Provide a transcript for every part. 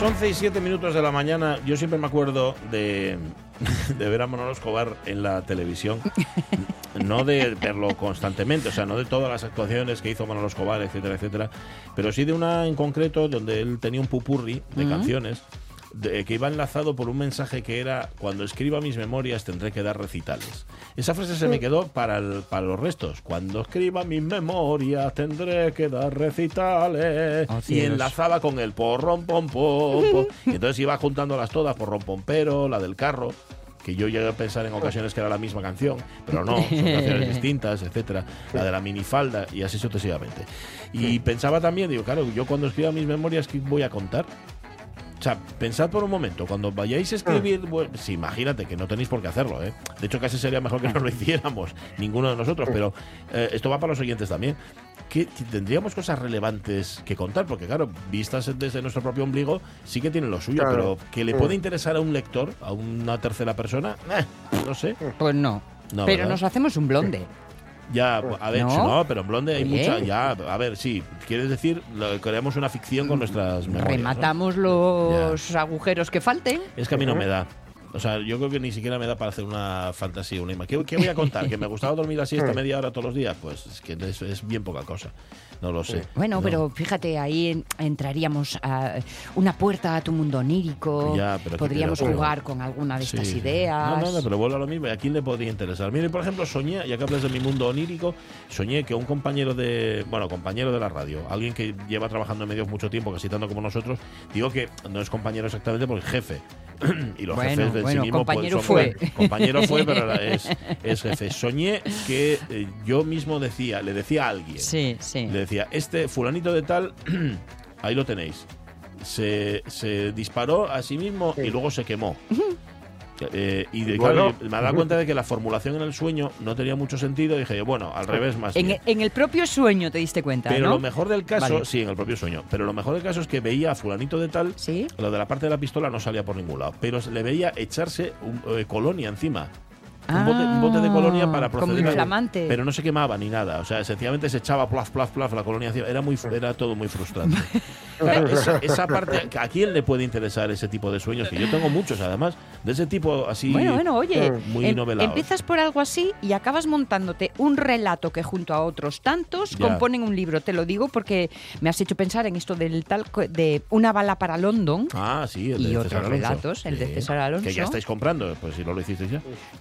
Las 11 y 7 minutos de la mañana, yo siempre me acuerdo de, de ver a Manolo Escobar en la televisión. No de verlo constantemente, o sea, no de todas las actuaciones que hizo Manolo Escobar, etcétera, etcétera, pero sí de una en concreto donde él tenía un pupurri de canciones de- que iba enlazado por un mensaje que era cuando escriba mis memorias tendré que dar recitales. Esa frase se me quedó para, el- para los restos. Cuando escriba mis memorias tendré que dar recitales. Oh, y enlazaba con el porrón pom pom. pom. Y entonces iba juntándolas todas, porrón pompero, la del carro. Que yo llegué a pensar en ocasiones que era la misma canción, pero no, son canciones distintas, etcétera. La de la minifalda y así sucesivamente. Y pensaba también, digo, claro, yo cuando escriba mis memorias, ¿qué voy a contar? O sea, pensad por un momento, cuando vayáis a escribir, bueno, sí, imagínate que no tenéis por qué hacerlo, ¿eh? De hecho, casi sería mejor que no lo hiciéramos, ninguno de nosotros, pero eh, esto va para los oyentes también. Que tendríamos cosas relevantes que contar, porque claro, vistas desde nuestro propio ombligo, sí que tienen lo suyo, Claro. pero que le puede interesar a un lector, a una tercera persona, eh, no sé. Pues no. No, Pero ¿verdad? nos hacemos un blonde. Ya, a ver, ¿No? no, pero en Blonde hay Oye. mucha. Ya, a ver, sí. Quieres decir, lo- creamos una ficción con nuestras memorias. ¿no? Rematamos los agujeros que falten. Es que a mí no me da. O sea, yo creo que ni siquiera me da para hacer una fantasía, una imagen. ¿Qué, qué voy a contar? ¿Que me gustaba dormir la siesta media hora todos los días? Pues es que es, es bien poca cosa. No lo sé. Bueno, No. pero fíjate, ahí en- entraríamos a una puerta a tu mundo onírico. Ya, pero- Podríamos jugar con alguna de Sí. estas ideas. No, no, no, pero vuelvo a lo mismo. ¿y ¿A quién le podría interesar? Mire, por ejemplo, soñé, ya que hablas de mi mundo onírico, soñé que un compañero de, bueno, compañero de la radio, alguien que lleva trabajando en medios mucho tiempo, casi tanto como nosotros, digo que no es compañero exactamente porque es jefe. y los Bueno, jefes de bueno, sí mismos pues, compañero son- fue. Compañero fue, pero es, es jefe. Soñé que eh, yo mismo decía, le decía a alguien, Sí, sí. le decía, este fulanito de tal, ahí lo tenéis. Se, se disparó a sí mismo y luego se quemó. Eh, y de, Bueno. claro, me he dado cuenta de que la formulación en el sueño no tenía mucho sentido. Y dije, yo, bueno, al revés más. En, bien. en el propio sueño te diste cuenta, Pero ¿no? lo mejor del caso, Vale. sí, en el propio sueño. Pero lo mejor del caso es que veía a fulanito de tal. Sí. Lo de la parte de la pistola no salía por ningún lado. Pero se le veía echarse un, eh, colonia encima. Un bote, un bote de colonia para Ah, como proceder a- inflamante. Pero no se quemaba ni nada. O sea, sencillamente se echaba plaf, plaf, plaf la colonia. Era, muy, era todo muy frustrante. Claro, esa, esa parte, ¿a quién le puede interesar ese tipo de sueños? Que yo tengo muchos, además, de ese tipo así. Bueno, bueno, oye, muy em- novelados. empiezas por algo así y acabas montándote un relato que junto a otros tantos Ya. componen un libro. Te lo digo porque me has hecho pensar en esto del tal de una bala para London. Ah, sí, el Y de otros César Alonso. relatos, el de Sí. César Alonso. Que ya estáis comprando, pues si no lo hicisteis ya.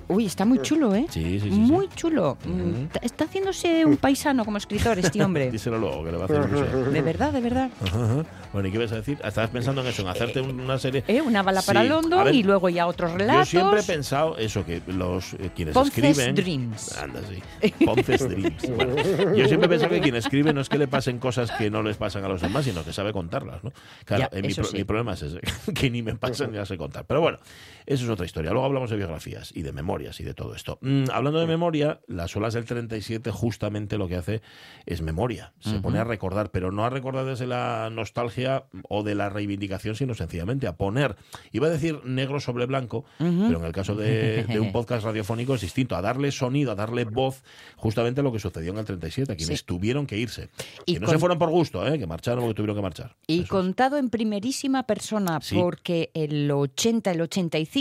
Uy, está muy chulo, ¿eh? Sí, sí, sí. sí. Muy chulo. Mm, Está haciéndose un paisano como escritor este hombre. Díselo luego, que le va a hacer ilusión. De verdad, de verdad. Ajá, ajá. Bueno, ¿y qué vas a decir? Estabas pensando en eso, en hacerte una serie. ¿Eh? Una bala para Sí, a London ver, y luego ya otros Yo relatos. siempre he pensado eso, que los eh, quienes Ponce's escriben. Dreams. Anda, sí. Ponce's Dreams. Bueno, yo siempre he pensado que quien escribe no es que le pasen cosas que no les pasan a los demás, sino que sabe contarlas, ¿no? Claro, Ya, eh, pro- mi problema es ese, que ni me pasan ni las sé contar. Pero bueno, eso es otra historia. Luego hablamos de biografías y de memorias y de todo esto. Mm, hablando de memoria, las olas del 37 justamente lo que hace es memoria. Se pone a recordar, pero no a recordar desde la nostalgia o de la reivindicación, sino sencillamente a poner, iba a decir negro sobre blanco, pero en el caso de, de un podcast radiofónico es distinto, a darle sonido, a darle voz justamente a lo que sucedió en el 37, a quienes Sí. tuvieron que irse. Y que no con- se fueron por gusto, ¿eh? que marcharon porque tuvieron que marchar. Y Eso es. contado en primerísima persona, Sí. porque el 80, el 85%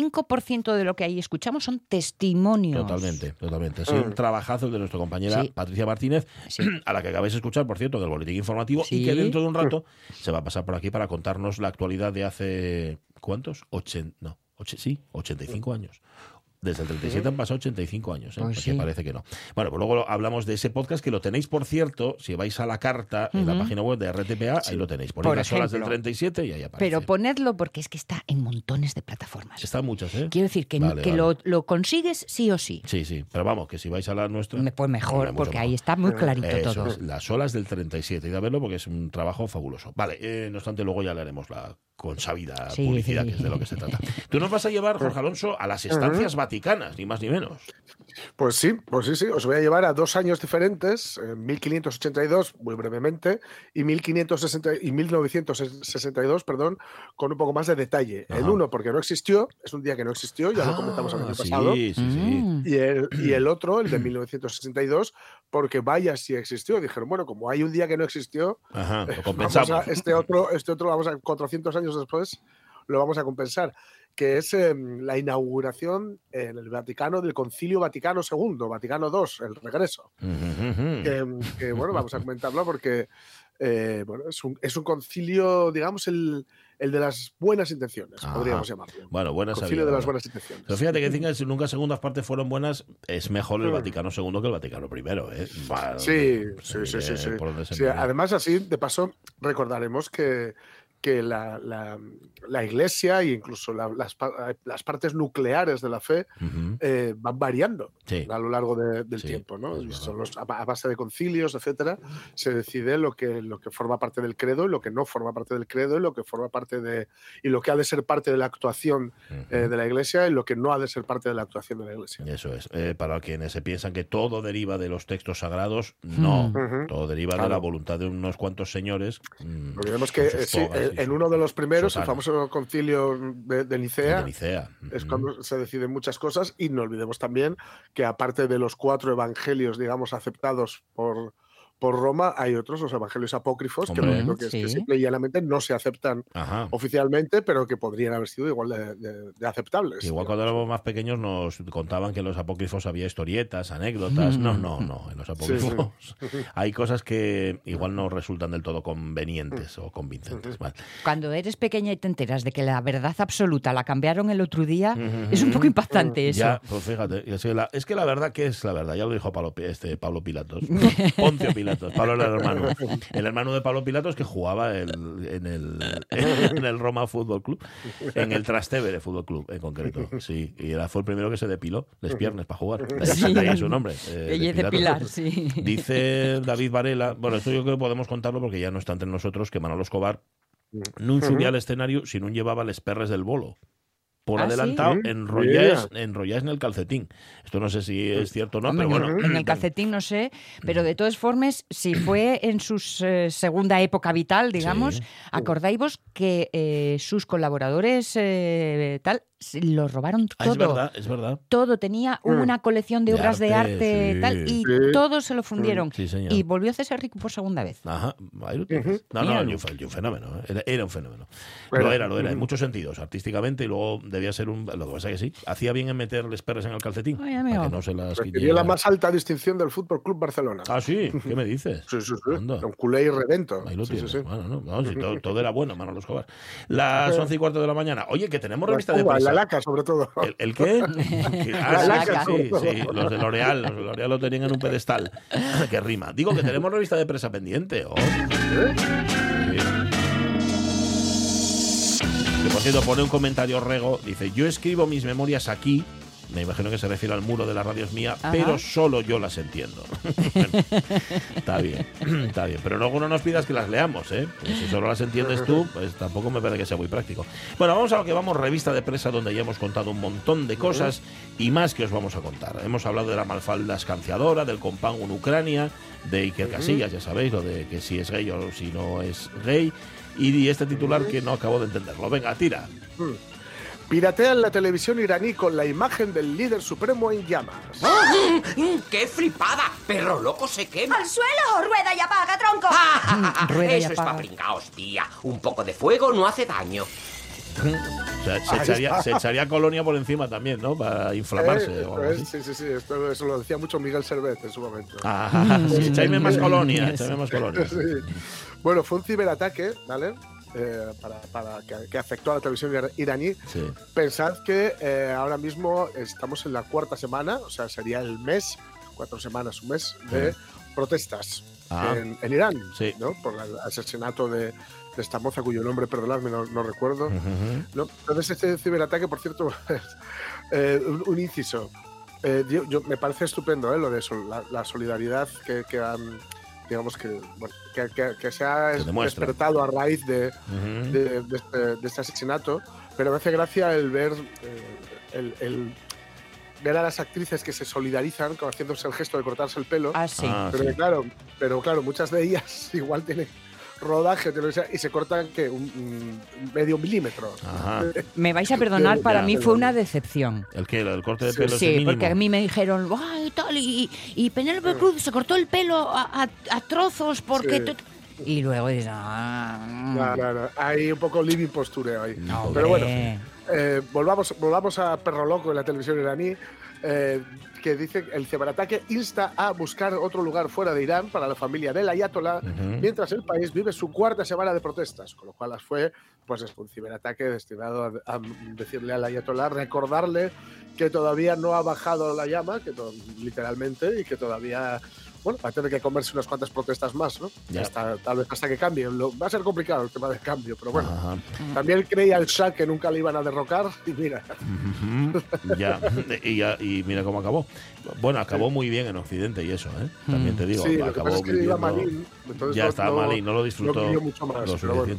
de lo que ahí escuchamos son testimonios. Totalmente, totalmente. Ha sido un trabajazo el de nuestra compañera Sí. Patricia Martínez, a la que acabáis de escuchar, por cierto, en el boletín informativo, y que dentro de un rato se va a pasar por aquí para contarnos la actualidad de hace. ¿Cuántos? Ochen, no, oche- sí, 85 años. Desde el 37 han pasado 85 años, ¿eh? Pues sí. parece que no. Bueno, pues luego hablamos de ese podcast que lo tenéis, por cierto, si vais a la carta en la página web de RTPA, ahí lo tenéis. Ponéis Por las olas del ejemplo. 37 y ahí aparece. Pero ponedlo porque es que está en montones de plataformas. Están muchas, ¿eh? Quiero decir que, Vale, que vale. Lo, lo consigues sí o sí. Sí, sí, pero vamos, que si vais a la nuestra... Me- Pues mejor, porque ahí está muy clarito Eso todo. es, las olas del 37. Id a verlo porque es un trabajo fabuloso. Vale, eh, no obstante, luego ya le haremos la consabida Sí, publicidad, que es de lo que se trata. Tú nos vas a llevar, Jorge Alonso, a las estancias vaticanas, ni más ni menos. Pues sí, pues sí, sí. Os voy a llevar a dos años diferentes, en 1582, muy brevemente, y, 1560, y 1962, perdón, con un poco más de detalle. El uno, porque no existió, es un día que no existió, ya lo comentamos el Ah, año sí, pasado. Sí, sí, Mm. Y el, y el otro, el de 1962, porque vaya si existió. Dijeron, bueno, como hay un día que no existió, Ajá, lo vamos compensamos. a, este otro, este otro, vamos a 400 años después, lo vamos a compensar, que es em, la inauguración en el Vaticano del Concilio Vaticano II, Vaticano II, el regreso. Ujú, ujú. Que, que, bueno, vamos a comentarlo porque eh, bueno, es, un, es un concilio, digamos, el, el de las buenas intenciones, Ajá. podríamos llamarlo. Bueno, buenas concilio había, de las buenas intenciones. Pero fíjate que que si nunca segundas partes fueron buenas, es mejor el Mm. Vaticano II que el Vaticano I, ¿eh? Va, Sí, sí, sí, sí, sí. Sí, mire. además, así, de paso, recordaremos que, que la, la- la Iglesia e incluso la- las, pa- las partes nucleares de la fe eh, van variando Sí. a lo largo de- del Sí, tiempo. ¿no? son los- a, ba- a base de concilios, etcétera, se decide lo que, lo que forma parte del credo y lo que no forma parte del credo y lo que forma parte de y lo que ha de ser parte de la actuación eh, de la Iglesia y lo que no ha de ser parte de la actuación de la Iglesia. Eso es. Eh, para quienes se piensan que todo deriva de los textos sagrados, no. Mm. Ujú. Todo deriva de la voluntad de unos cuantos señores. mm, Olvidemos con que en uno de los primeros, el famoso concilio de, de Nicea, de Nicea. es Ujú. cuando se deciden muchas cosas y no olvidemos también que aparte de los cuatro evangelios, digamos, aceptados por, por Roma, hay otros, los evangelios apócrifos, que, Hombre. lo que, es que Sí. simple y llanamente no se aceptan Ajá. oficialmente, pero que podrían haber sido igual de, de- de aceptables. Igual cuando digamos. éramos más pequeños nos contaban que en los apócrifos había historietas, anécdotas. No, no, no. En los apócrifos hay cosas que igual no resultan del todo convenientes o convincentes. Vale. Cuando eres pequeña y te enteras de que la verdad absoluta la cambiaron el otro día, es un poco impactante eso. Ya, pues fíjate, es que, la, es que la verdad que es la verdad, ya lo dijo Pablo, este, Pablo Pilatos, Poncio Pilatos, Pablo era el hermano, el hermano de Pablo Pilatos que jugaba el- en, el, en el Roma Fútbol Club, en el Trastevere Fútbol Club en concreto, sí, y era, fue el primero que se depiló las piernas para jugar, Sí. de ahí su nombre. eh, Ella es de Pilatos. Pilar, sí. Dice David Varela, bueno, esto yo creo que podemos contarlo porque ya no está entre nosotros, que Manolo Escobar no subía al escenario si no llevaba les perres del bolo. Por ¿Ah, sí? adelantado, Mm, enrolláis, enrolláis en el calcetín. Esto no sé si es cierto o no, Hombre, pero en- bueno. en el calcetín no sé, pero de todas formas, si fue en su eh, segunda época vital, digamos, Sí. acordáis que eh, sus colaboradores eh, tal lo robaron Ah, todo. es verdad, es verdad. Todo tenía Mm. una colección de De obras de arte, sí. tal y Sí. todos se lo fundieron. Sí, señor. Y volvió a hacerse rico por segunda vez. Ajá, ahí lo tienes. Ujú. No, no, y un, fenómeno. ¿eh? Era, era un fenómeno. Lo era, lo era, en Ujú. muchos sentidos, artísticamente, y luego debía ser un. Lo que pasa es que sí, hacía bien en meter les perres en el calcetín. Ay, para amigo. que no se las Recibió la más alta distinción del Fútbol Club Barcelona. Ah, sí, ¿qué me dices? Sí, sí, sí. Anda. Un culé y redento. Ahí lo Sí, tienes. sí, sí. Bueno, no, no, si todo, todo era bueno, Manolo Escobar. Las once y cuarto de la mañana. Oye, que tenemos revista de prensa. La laca, sobre todo. ¿El, el qué? Ah, La sí, laca. sí, sí, los de L'Oreal, los de L'Oreal lo tenían en un pedestal. que rima. Digo que tenemos revista de prensa pendiente. oh. Sí. Por cierto, pone un comentario Rego, dice, yo escribo mis memorias aquí, me imagino que se refiere al muro de la radio es mía, Ajá. pero solo yo las entiendo. Bueno, está bien, está bien. Pero luego no nos pidas que las leamos, ¿eh? Porque si solo las entiendes tú, pues tampoco me parece que sea muy práctico. Bueno, vamos a lo que vamos, revista de presa, donde ya hemos contado un montón de cosas y más que os vamos a contar. Hemos hablado de la malfalda escanciadora, del compound en Ucrania, de Iker Casillas, ya sabéis, lo de que si es gay o si no es gay, y este titular que no acabo de entenderlo. Venga, tira. Piratean la televisión iraní con la imagen del líder supremo en llamas. Mm, ¡Qué flipada! ¡Perro loco se quema! ¡Al suelo! ¡Rueda y apaga, tronco! ¡Ah! Rueda y Eso es apaga. pa' pringaos, tía. Un poco de fuego no hace daño. O sea, se, echaría, se echaría colonia por encima también, ¿no? Para inflamarse Eh, o algo esto así. es- sí, sí, sí. Esto, eso lo decía mucho Miguel Servet en su momento. Ah, sí, echáis más colonia, echáis más colonia. Sí. Bueno, fue un ciberataque, ¿vale? Eh, para, para que, que afectó a la televisión ira- iraní, Sí. pensad que eh, ahora mismo estamos en la cuarta semana, o sea, sería el mes, cuatro semanas, un mes, de protestas Ah. en, en Irán, Sí. ¿no? Por el asesinato de, de esta moza cuyo nombre, perdonadme, no, no recuerdo. Ujú. ¿no? Entonces, este ciberataque, por cierto, eh, un, un inciso. Eh, yo, yo- me parece estupendo ¿eh? lo de sol- la, la solidaridad que, que han, digamos que, bueno, que, que- que se ha despertado a raíz de, de, de este, de este asesinato, pero me hace gracia el ver eh, el, el ver a las actrices que se solidarizan con haciéndose el gesto de cortarse el pelo. Ah, sí. Ah, pero sí. claro, pero claro, muchas de ellas igual tienen rodaje de y se cortan que un, un medio milímetro. Ajá. Me vais a perdonar, para Ya. mí fue una decepción. ¿El qué? ¿El corte de pelo Sí, porque a mí me dijeron, ¡ay, tal! Y, y Penélope Cruz se cortó el pelo a, a- a trozos porque... Sí. Y luego dices, ah, No, no, no. Hay un poco living postureo ahí. no, Pero bueno. Eh, volvamos, volvamos a Perro Loco en la televisión iraní, eh, que dice el ciberataque insta a buscar otro lugar fuera de Irán para la familia del Ayatollah, Ujú. mientras el país vive su cuarta semana de protestas, con lo cual fue pues, es un ciberataque destinado a, a decirle al Ayatollah, recordarle que todavía no ha bajado la llama, que literalmente, y que todavía... Bueno, va a tener que comerse unas cuantas protestas más, ¿no? Ya. Hasta, tal vez hasta que cambie. Lo- va a ser complicado el tema del cambio, pero bueno. Ajá. También creía el Shah que nunca le iban a derrocar y mira, ya. Y, ya. y mira cómo acabó. Bueno, acabó muy bien en Occidente y eso, ¿eh? También te digo, sí, lo que acabó pasa es que iba malín, entonces ya no- estaba no- mal y no lo disfrutó no mucho más, lo pero bueno.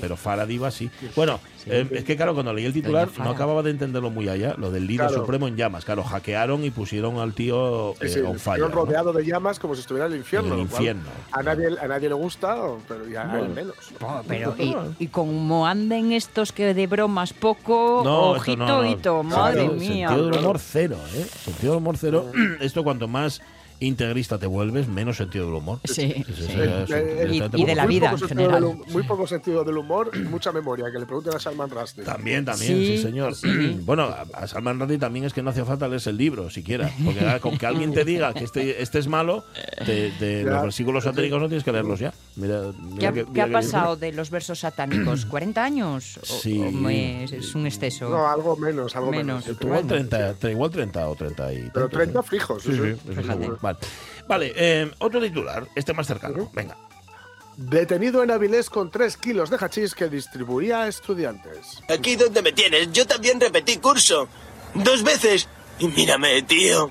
Pero Farad iba sí. Bueno, eh, es que claro, cuando leí el titular no acababa de entenderlo muy allá, lo del líder Claro. Supremo en llamas. Claro, hackearon y pusieron al tío Sí, eh, sí, on fire. rodeado de llamas como si estuviera en el infierno. En el infierno. A nadie, a nadie le gusta, pero ya Bueno. menos. Oh, pero, y, y como anden estos que de bromas poco, No, ojito, no, no. madre Sentido- mía. Sentido del humor cero, ¿eh? Sentido del humor cero. Esto cuanto más integrista te vuelves, menos sentido del humor. Sí, Sí, sí, sí. sí, Eh, eh, directamente y de la Muy vida en general. del muy poco sentido del humor y mucha memoria. Que le pregunten a Salman Rushdie. También, también, sí, Sí, señor. sí. Bueno, a, a Salman Rushdie también es que no hace falta leerse el libro, siquiera. Porque ah, con que alguien te diga que este, este es malo, te- te- Ya. los versículos satánicos no tienes que leerlos ya. Mira, mira ¿Qué ha, que- qué ha pasado de los versos satánicos? ¿40 años? ¿O- Sí. o me- es un exceso. No, algo menos, algo menos. Menos. Igual 30, tre- igual 30 o 30 y Pero tantos, 30 ¿no? fijos. Sí, sí, es. Fíjate. seguro. Vale, vale eh, otro titular, este más cercano. Venga. Detenido en Avilés con 3 kilos de hachís que distribuía a estudiantes. Aquí donde me tienes, yo también repetí curso. Dos veces. Y mírame, tío.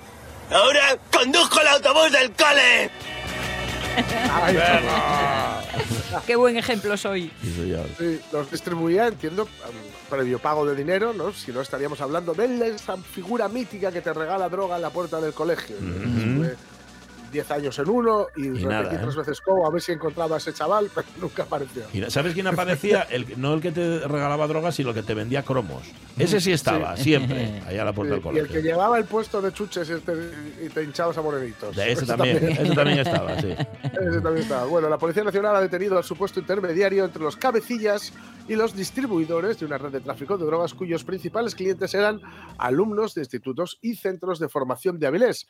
Ahora conduzco el autobús del cole. Ay, Qué buen ejemplo soy. Sí, los distribuía, entiendo, um, previo pago de dinero, ¿no? Si no estaríamos hablando de esa figura mítica que te regala droga en la puerta del colegio. 10 años en uno y, repetí nada, ¿eh? tres veces como a ver si encontraba a ese chaval, pero nunca apareció. Y ¿Sabes quién aparecía? El, no el que te regalaba drogas, sino el que te vendía cromos. Ese sí estaba, siempre, allá a la puerta del Sí, y el colegio. que llevaba el puesto de chuches y te, y te hinchabas a morenitos. De ese también, ese también estaba, sí. Ese también estaba. Bueno, la Policía Nacional ha detenido al supuesto intermediario entre los cabecillas y los distribuidores de una red de tráfico de drogas cuyos principales clientes eran alumnos de institutos y centros de formación de Avilés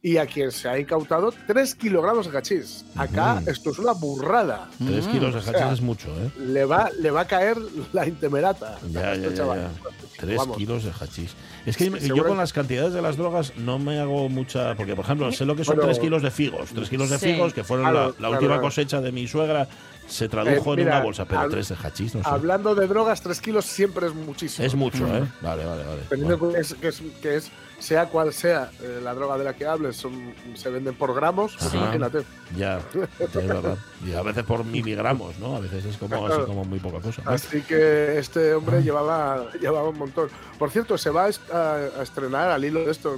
y a quien se ha incautado 3 kilogramos de hachís. Acá Ujú. esto es una burrada. Tres kilos de o sea, hachís es mucho, ¿eh? Le va, le va a caer la intemerata. Ya, a este ya, ya, chaval. ya. Tres Vamos. kilos de hachís. Es que Sí, yo con las cantidades de las drogas no me hago mucha. Porque, por ejemplo, sé lo que son Bueno, tres kilos de figos. Tres kilos de Sí. figos, que fueron Claro, la, la claro, última claro. cosecha de mi suegra, se tradujo Eh, en mira, una bolsa. Pero hab- tres de hachís, no sé. Hablando de drogas, 3 kilos siempre es muchísimo. Es mucho, ¿eh? Vale, vale, vale. Teniendo Bueno. que es, que es, que es- sea cual sea eh, la droga de la que hables, son, se venden por gramos, Ajá. imagínate. Ya, es verdad. Y a veces por miligramos, ¿no? A veces es como, así como muy poca cosa. Así que este hombre llevaba, llevaba un montón. Por cierto, se va a, est- a- a estrenar al hilo de esto,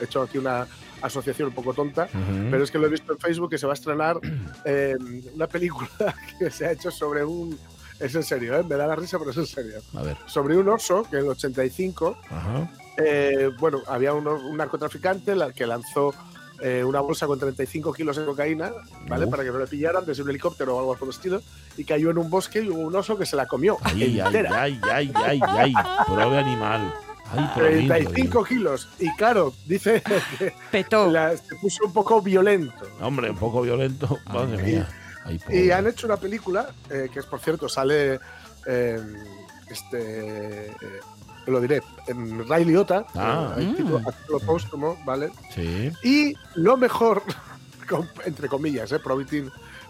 he hecho aquí una asociación un poco tonta, pero es que lo he visto en Facebook que se va a estrenar eh, una película que se ha hecho sobre un... Es en serio, ¿eh? me da la risa, pero es en serio. A ver. Sobre un oso que en el 85 Ajá. Eh, bueno, había un, un narcotraficante que lanzó eh, una bolsa con 35 kilos de cocaína, ¿vale? Para que no le pillaran desde un helicóptero o algo por el estilo, y cayó en un bosque y hubo un oso que se la comió. Ay, ay, ay, ay, ay, ay. Prove animal. Ay, por lo lindo, 35 kilos. Y claro, dice que Petó. la- se puso un poco violento. Hombre, un poco violento. Madre mía. Ay, Y han hecho una película, eh, que es por cierto, sale eh, este. eh, lo diré, en Ray Liotta, Ah. eh, Mm. póstumo, ¿vale? Sí. Y lo mejor, entre comillas, ¿eh?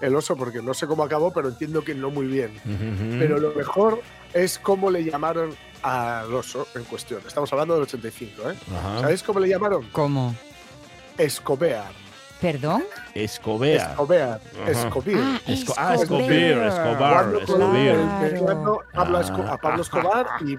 El oso, porque no sé cómo acabó, pero entiendo que no muy bien. Pero lo mejor es cómo le llamaron al oso en cuestión. Estamos hablando del 85, ¿eh? Ajá. ¿Sabéis cómo le llamaron? ¿Cómo? Escobear. ¿Perdón? Escobea. Escobear. Ajá. Escobir. Ah, Esco- ah, Escobar. Escobar, Escobar, Escobar. el Pablo, Esco- Ah. a Pablo Escobar y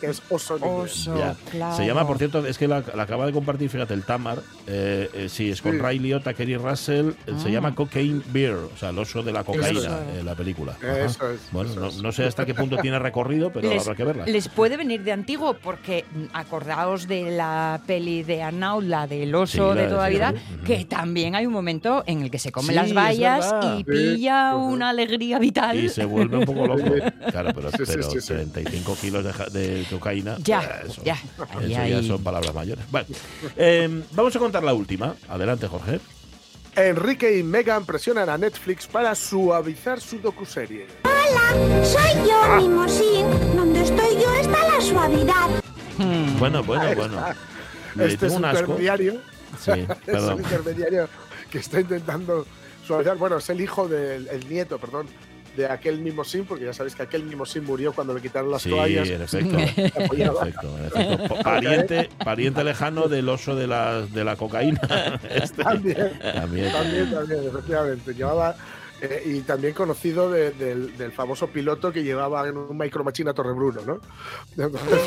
que es oso. Oso, Ya. claro. Se llama, por cierto, es que la, la acaba de compartir, fíjate, el Tamar. Eh, eh, sí, es con Sí. Ray Liotta, Kerry Russell. eh, Se Ah. llama Cocaine Bear, o sea, el oso de la cocaína, en la película. Eso es, Bueno, eso no, es. no sé hasta qué punto tiene recorrido, pero les, habrá que verla. les puede venir de antiguo porque mm, acordaos de la peli de Arnaud, la del oso Sí, la de toda de- vida, que también hay un momento en el que se come Sí, las vallas y pilla una alegría vital. Y se vuelve un poco loco. Claro, pero, Sí, pero sí, sí. 35 kilos de, cocaína. Ya, eso, ya. Eso Ahí, ya ahí. son palabras mayores. Bueno, eh, vamos a contar la última. Adelante, Jorge. Enrique y Megan presionan a Netflix para suavizar su docuserie. Soy yo, Mimosín. Donde estoy yo está la suavidad. Bueno, bueno, bueno. Le Este es un intermediario. Sí, Es un perdón. intermediario que está intentando suavizar. Bueno, es el hijo del el nieto, perdón, de aquel Mimosín, porque ya sabéis que aquel Mimosín murió cuando le quitaron las Sí, toallas. en efecto. En efecto, en efecto. Pariente, pariente lejano del oso de la, de la cocaína. Este, También, también. también, también, efectivamente. Llevaba. eh, y también conocido de- del, del famoso piloto que llevaba en un Micro Machine a Torrebruno, ¿no? Entonces,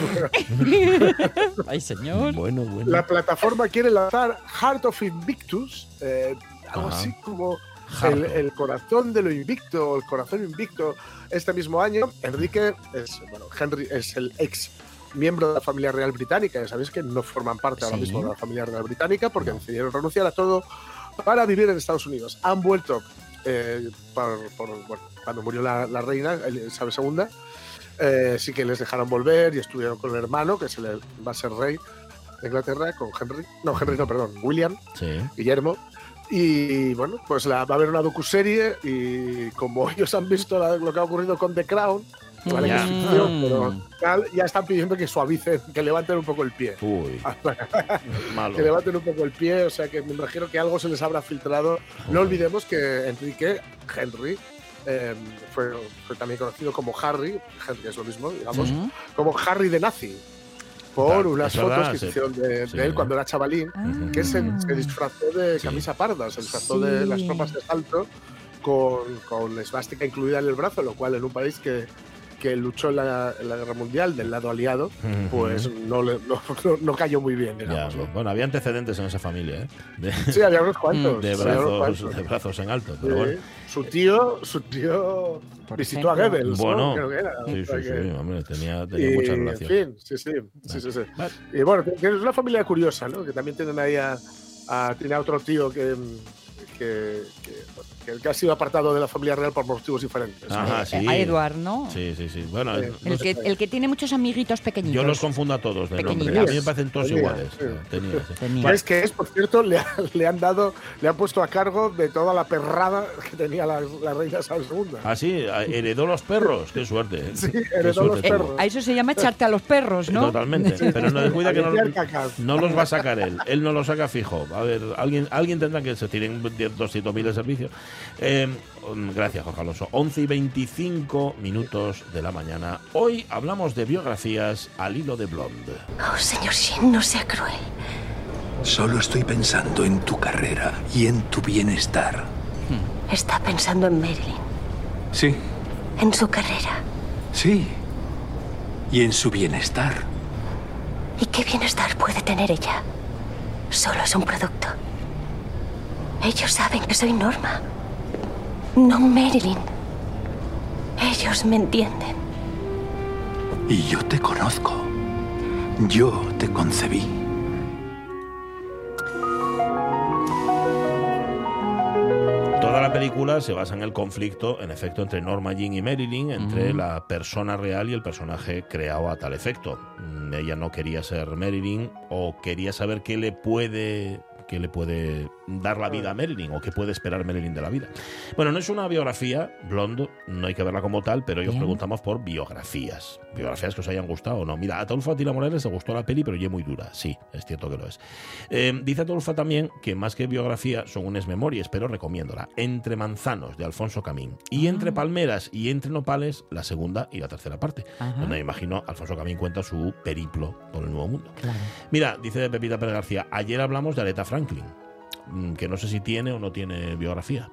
Ay, señor. Bueno, bueno. La plataforma quiere lanzar Heart of Invictus, eh, algo Ajá. así como el, corazón de lo invicto, el corazón invicto. Este mismo año, Enrique es, bueno, Henry es el ex miembro de la familia real británica. Ya sabéis que no forman parte ahora mismo de la familia real británica porque decidieron renunciar a todo para vivir en Estados Unidos. Han vuelto eh, por, por- bueno, cuando murió la, la reina Isabel II. eh, sí que les dejaron volver y estuvieron con el hermano, que es el, va a ser rey de Inglaterra, con Henry. No, Henry no, perdón, William, Sí. Guillermo. Y bueno, pues la, va a haber una docuserie y como ellos han visto la- lo que ha ocurrido con The Crown, ¿vale? que es Ya. ficción, pero tal, ya están pidiendo que suavicen, que levanten un poco el pie. Uy, malo. que levanten un poco el pie, o sea que me imagino que algo se les habrá filtrado. No olvidemos que Enrique, Henry, eh, fue, fue también conocido como Harry, Henry es lo mismo, digamos, Mm. como Harry de Nazi, por Claro, unas fotos verdad, que sí. se hicieron de, Sí. de él cuando era chavalín, Ah. que se, se disfrazó de Sí. camisa parda, se disfrazó de las tropas de asalto con, con esvástica incluida en el brazo, lo cual en un país que, que luchó en la, en la guerra mundial del lado aliado, pues no, le- no, no- no cayó muy bien, Ya, digamos. ¿no? bueno, había antecedentes en esa familia, ¿eh? De, Sí, había unos cuantos. de unos brazos, cuantos. de brazos en alto, Sí. pero bueno. Su tío, su tío visitó a. Goebbels, ¿no? Bueno, Creo que era. sí, O sea sí, sí, que- hombre, tenía, tenía y, mucha en relación. fin, sí, sí, sí, sí, sí. Vale. Y bueno, tienes una familia curiosa, ¿no? Que también tienen ahí a, a- tiene a otro tío que, que, que, que- que ha sido apartado de la familia real por motivos diferentes. sí. A Edward, ¿no? Sí, sí, sí. Bueno, Sí. no El que, el que tiene muchos amiguitos pequeñitos. yo los confundo a todos de nombre. A mí me parecen todos Tenía, iguales. sí. Tenía, sí. Tenía. ¿Sabes qué es? Por cierto, le, ha- le han dado, le han puesto a cargo de toda la perrada que tenía la, la reina Isabel II. Ah, sí, heredó los perros. Qué suerte. ¿eh? Sí, heredó los Eh, perros. a eso se llama echarte a los perros, ¿no? Totalmente. Pero no descuida que no los va a sacar él. Él no los saca fijo. A ver, alguien, alguien tendrá que se tienen 200.000 de servicio. Eh, um, gracias, Jorge Alonso. 11 y 25 minutos de la mañana. Hoy hablamos de biografías al hilo de Blonde. Oh, señor Shin, no sea cruel. Solo estoy pensando en tu carrera y en tu bienestar. Está pensando en Marilyn, Sí, en su carrera. sí. Y en su bienestar. ¿Y qué bienestar puede tener ella? Solo es un producto. Ellos saben que soy Norma, no Marilyn. Ellos me entienden. Y yo te conozco. Yo te concebí. Toda la película se basa en el conflicto, en efecto, entre Norma Jean y Marilyn, entre la persona real y el personaje creado a tal efecto. Mm, Ella no quería ser Marilyn o quería saber qué le puede qué le puede dar la vida a Marilyn o qué puede esperar Marilyn de la vida. Bueno, no es una biografía, Blonde, no hay que verla como tal, pero hoy os Bien. preguntamos por biografías. Biografías que os hayan gustado o no. Mira, a Ataulfo Atila Morales le gustó la peli, pero ya muy dura. Sí, es cierto que lo es. Eh, dice Ataulfo también que más que biografía son unas memorias, pero recomiéndola. Entre manzanos, de Alfonso Camín. Y entre palmeras y entre nopales, la segunda y la tercera parte. Ajá. Donde me imagino Alfonso Camín cuenta su periplo por el Nuevo Mundo. Claro. Mira, dice Pepita Pérez García, ayer hablamos de Aretha Franklin, mm, que no sé si tiene o no tiene biografía.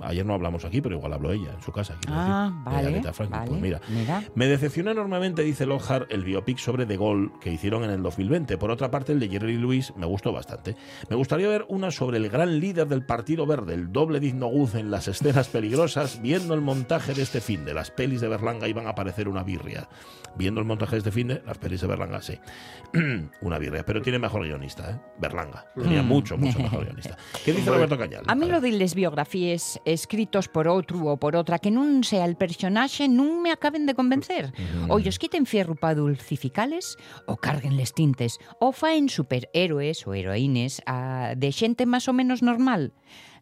Ayer no hablamos aquí, pero igual habló ella en su casa. quiero Ah, decir, de vale. Franklin. vale. Pues mira, Mira. me decepciona enormemente, dice Lockhart, el biopic sobre De Gaulle que hicieron en el 2020. Por otra parte, el de Jerry Lewis me gustó bastante. Me gustaría ver una sobre el gran líder del Partido Verde, el doble Diznoguz en las escenas peligrosas, viendo el montaje de este fin de las pelis de Berlanga iban a aparecer una birria. Viendo el montaje de este fin de las pelis de Berlanga, sí. una birria, pero tiene mejor guionista, ¿eh? Berlanga. Tenía Mm. mucho, mucho mejor guionista. ¿Qué dice Roberto Cañal? A mí lo de les biografías escritos por outro ou por outra que non sea el personaxe non me acaben de convencer. Mm-hmm. Mm. Ou os quiten fierro pa dulcificales ou carguenles tintes ou faen superhéroes ou heroínes a, de xente máis ou menos normal.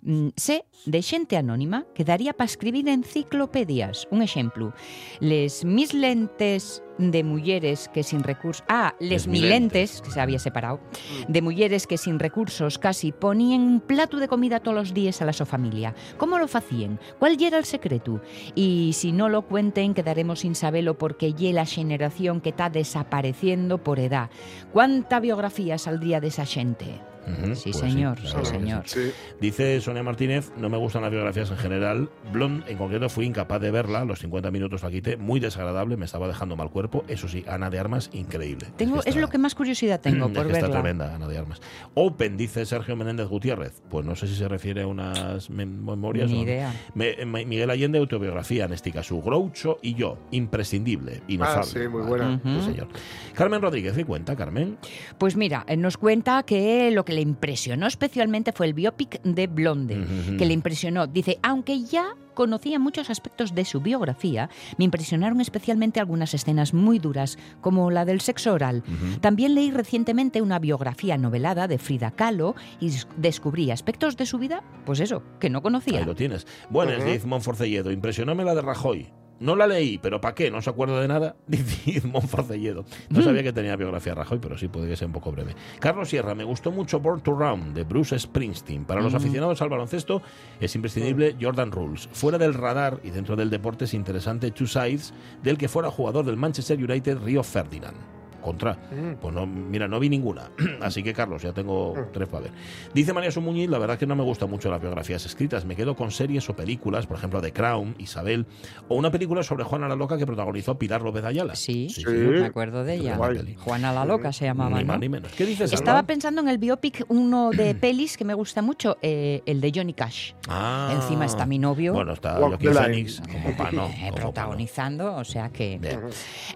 Mm, sé de xente anónima que daría para escribir enciclopedias. Un exemplo, les mis lentes de mulleres que sin recursos... Ah, les, Les milentes, que se había separado, de mulleres que sin recursos casi ponían un plato de comida todos los días a la su familia. ¿Cómo lo hacían? ¿Cuál era el secreto? Y si no lo cuenten, quedaremos sin saberlo porque ye la generación que está desapareciendo por edad. ¿Cuánta biografía saldría de esa gente? Ujú, Sí, pues señor, sí, señor. Sí. Dice Sonia Martínez, no me gustan las biografías en general. Blonde, en concreto, fui incapaz de verla. Los 50 minutos la quité. Muy desagradable, me estaba dejando mal cuerpo. Eso sí, Ana de Armas, increíble. Tengo, que es está- lo que más curiosidad tengo es por que está verla. tremenda, Ana de Armas. Open, dice Sergio Menéndez Gutiérrez. Pues no sé si se refiere a unas mem- memorias Ni o no. idea. Me- me- Miguel Allende, autobiografía, en este caso. Groucho y yo, imprescindible, inefable. Ah, sí, muy buena. sí, Ujú. señor. Carmen Rodríguez, ¿qué cuenta, Carmen? Pues mira, eh, nos cuenta que lo que le impresionó especialmente fue el biopic de Blonde, que le impresionó. Dice, aunque ya conocía muchos aspectos de su biografía, me impresionaron especialmente algunas escenas muy duras, como la del sexo oral. También leí recientemente una biografía novelada de Frida Kahlo y des- descubrí aspectos de su vida, pues eso, que no conocía. Ahí lo tienes. Buenas, dice Monforcelledo. Impresionóme la de Rajoy. No la leí, pero ¿para qué? No se acuerda de nada. Dice Monforcelledo. No sabía que tenía biografía Rajoy, pero sí puede que sea un poco breve. Carlos Sierra, me gustó mucho Born to Run de Bruce Springsteen. Para los aficionados al baloncesto es imprescindible Jordan Rules. Fuera del radar y dentro del deporte es interesante Two Sides del que fuera jugador del Manchester United Río Ferdinand. Contra. Pues no, mira, no vi ninguna. Así que, Carlos, ya tengo tres para ver. Dice María Sumuñiz, la verdad es que no me gustan mucho las biografías escritas. Me quedo con series o películas, por ejemplo, The Crown, Isabel, o una película sobre Juana la Loca que protagonizó Pilar López Ayala. Sí, Sí. me acuerdo de ella. Juana la Loca se llamaba, Ni ¿no? más ni menos. ¿Qué dices, Estaba Alba? pensando en el biopic, uno de pelis que me gusta mucho, eh, el de Johnny Cash. Ah. Encima está mi novio. Bueno, está Joaquín. Phoenix como pano. Eh, protagonizando, o sea que... Eh,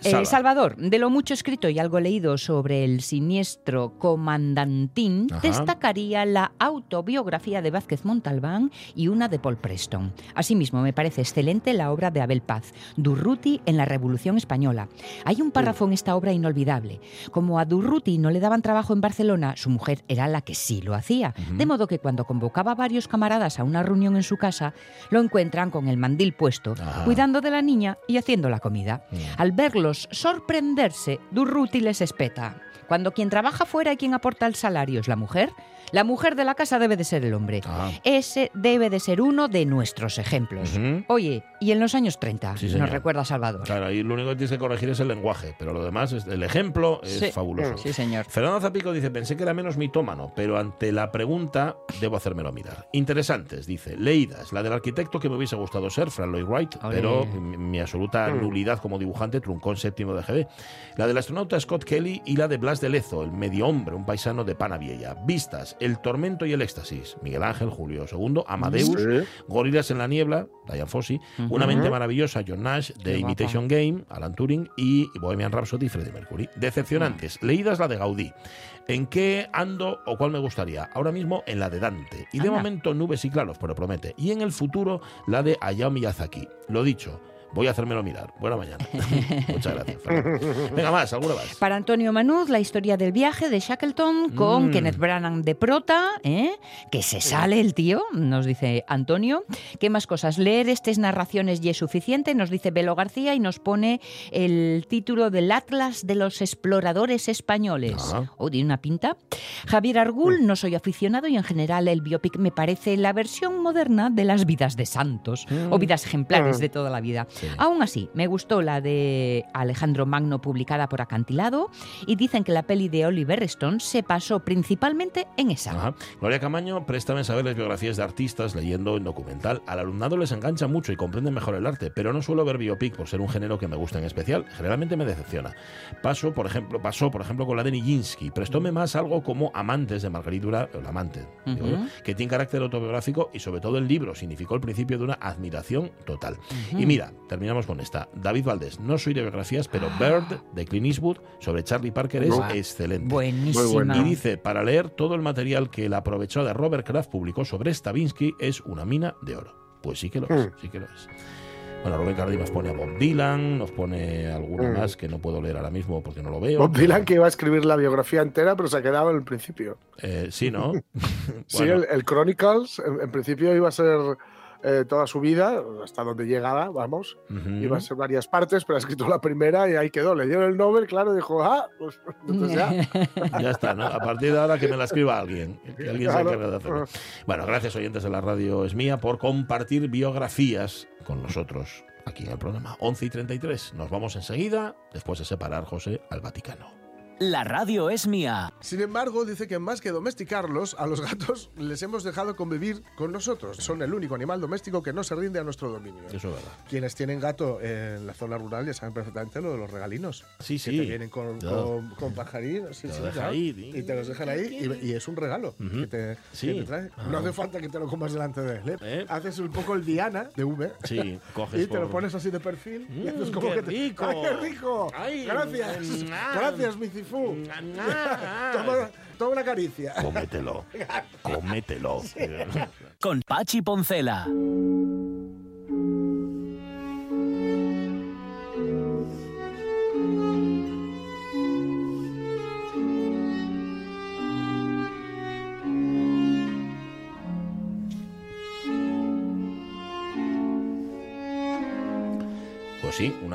Salva. Salvador, de lo mucho escrito y algo leído sobre el siniestro comandantín, Ajá. destacaría la autobiografía de Vázquez Montalbán y una de Paul Preston. Asimismo, me parece excelente la obra de Abel Paz, Durruti en la Revolución Española. Hay un párrafo en esta obra inolvidable. Como a Durruti no le daban trabajo en Barcelona, su mujer era la que sí lo hacía. De modo que cuando convocaba a varios camaradas a una reunión en su casa, lo encuentran con el mandil puesto, Ajá. cuidando de la niña y haciendo la comida. Mm. Al verlos sorprenderse, Durruti les espeta. Cuando quien trabaja fuera y quien aporta el salario es la mujer, la mujer de la casa debe de ser el hombre. Ah. Ese debe de ser uno de nuestros ejemplos. Oye, y en los años 30, Sí, nos recuerda Salvador. Claro, ahí lo único que tienes que corregir es el lenguaje, pero lo demás, es, el ejemplo es Sí. fabuloso. Sí, señor. Fernando Zapico dice, pensé que era menos mitómano, pero ante la pregunta debo hacérmelo mirar. Interesantes, dice, leídas. La del arquitecto que me hubiese gustado ser, Frank Lloyd Wright, pero mi, mi absoluta nulidad como dibujante truncó en séptimo de GB. La del astronauta Scott Kelly y la de Blas de Lezo, el medio hombre, un paisano de pana vieja. Vistas, El tormento y el éxtasis, Miguel Ángel, Julio II, Amadeus, Sí. Gorilas en la niebla, Diane Fossey, Una mente maravillosa, John Nash, The Qué Imitation Game, Alan Turing y Bohemian Rhapsody, Freddie Mercury. Decepcionantes. Leídas la de Gaudí. ¿En qué ando o cuál me gustaría? Ahora mismo en la de Dante. Y de Anda. momento nubes y claros, pero promete. Y en el futuro la de Hayao Miyazaki. Lo dicho. Voy a hacérmelo mirar. Buena mañana. Muchas gracias. Fernando. Venga, más, alguna más. Para Antonio Manuz, la historia del viaje de Shackleton con Mm. Kenneth Branagh de prota, ¿eh? que se sale el tío, nos dice Antonio. ¿Qué más cosas? Leer estas narraciones y es suficiente, nos dice Belo García y nos pone el título del Atlas de los Exploradores Españoles. Ah. Oh, tiene una pinta. Javier Argul, no soy aficionado y en general el biopic me parece la versión moderna de las vidas de santos o vidas ejemplares de toda la vida. Sí. Aún así, me gustó la de Alejandro Magno publicada por Acantilado y dicen que la peli de Oliver Stone se pasó principalmente en esa. Ajá. Gloria Camaño, préstame saber las biografías de artistas leyendo en documental. Al alumnado les engancha mucho y comprenden mejor el arte, pero no suelo ver biopic por ser un género que me gusta en especial. Generalmente me decepciona. Paso, por ejemplo, pasó, por ejemplo, con la de Nijinsky. Prestóme más algo como Amantes de Margarita Dura, el amante, digo yo, Ujú. que tiene carácter autobiográfico y sobre todo el libro significó el principio de una admiración total. Y mira, terminamos con esta. David Valdés, no soy de biografías, pero Bird de Clint Eastwood sobre Charlie Parker es excelente. Buenísima. Y dice, para leer todo el material que el aprovechó de Robert Kraft publicó sobre Stravinsky es una mina de oro. Pues sí que lo es, Mm. sí que lo es. Bueno, Rubén Cardi nos pone a Bob Dylan, nos pone alguno Mm. más que no puedo leer ahora mismo porque no lo veo. Bob Dylan que iba a escribir la biografía entera, pero se ha quedado en el principio. Eh, sí, ¿no? Sí, el, el Chronicles, en, en principio iba a ser eh, toda su vida, hasta donde llegaba, vamos. Iba a ser varias partes, pero ha escrito la primera y ahí quedó. Le dieron el Nobel, claro, dijo, ah, pues entonces ya. Ya está, ¿no? A partir de ahora que me la escriba alguien. Que alguien se encargue de hacerlo. Bueno, gracias oyentes de la radio es mía por compartir biografías con nosotros aquí en el programa. 11 y 33. Nos vamos enseguida, después de separar José al Vaticano. La radio es mía. Sin embargo, dice que más que domesticarlos, a los gatos les hemos dejado convivir con nosotros. Son el único animal doméstico que no se rinde a nuestro dominio. Eso es verdad. Quienes tienen gato en la zona rural ya saben perfectamente lo de los regalinos. Sí, Que sí. te vienen con, Claro. con, con pajaritos sí, sí, claro. y te los dejan ahí y, y es un regalo Ujú. que, te, Sí. que te trae. No Ah. hace falta que te lo comas delante de él. ¿eh? ¿Eh? Haces un poco el Diana de V Sí, coges y te lo pones así de perfil y haces Mm, como qué que te- rico. ¡Ay, qué rico! Ay, Gracias. mm, ah. Gracias, mi Cifú. Mm, toma, toma una caricia. Cómetelo. Cómetelo. Con Pachi Poncela.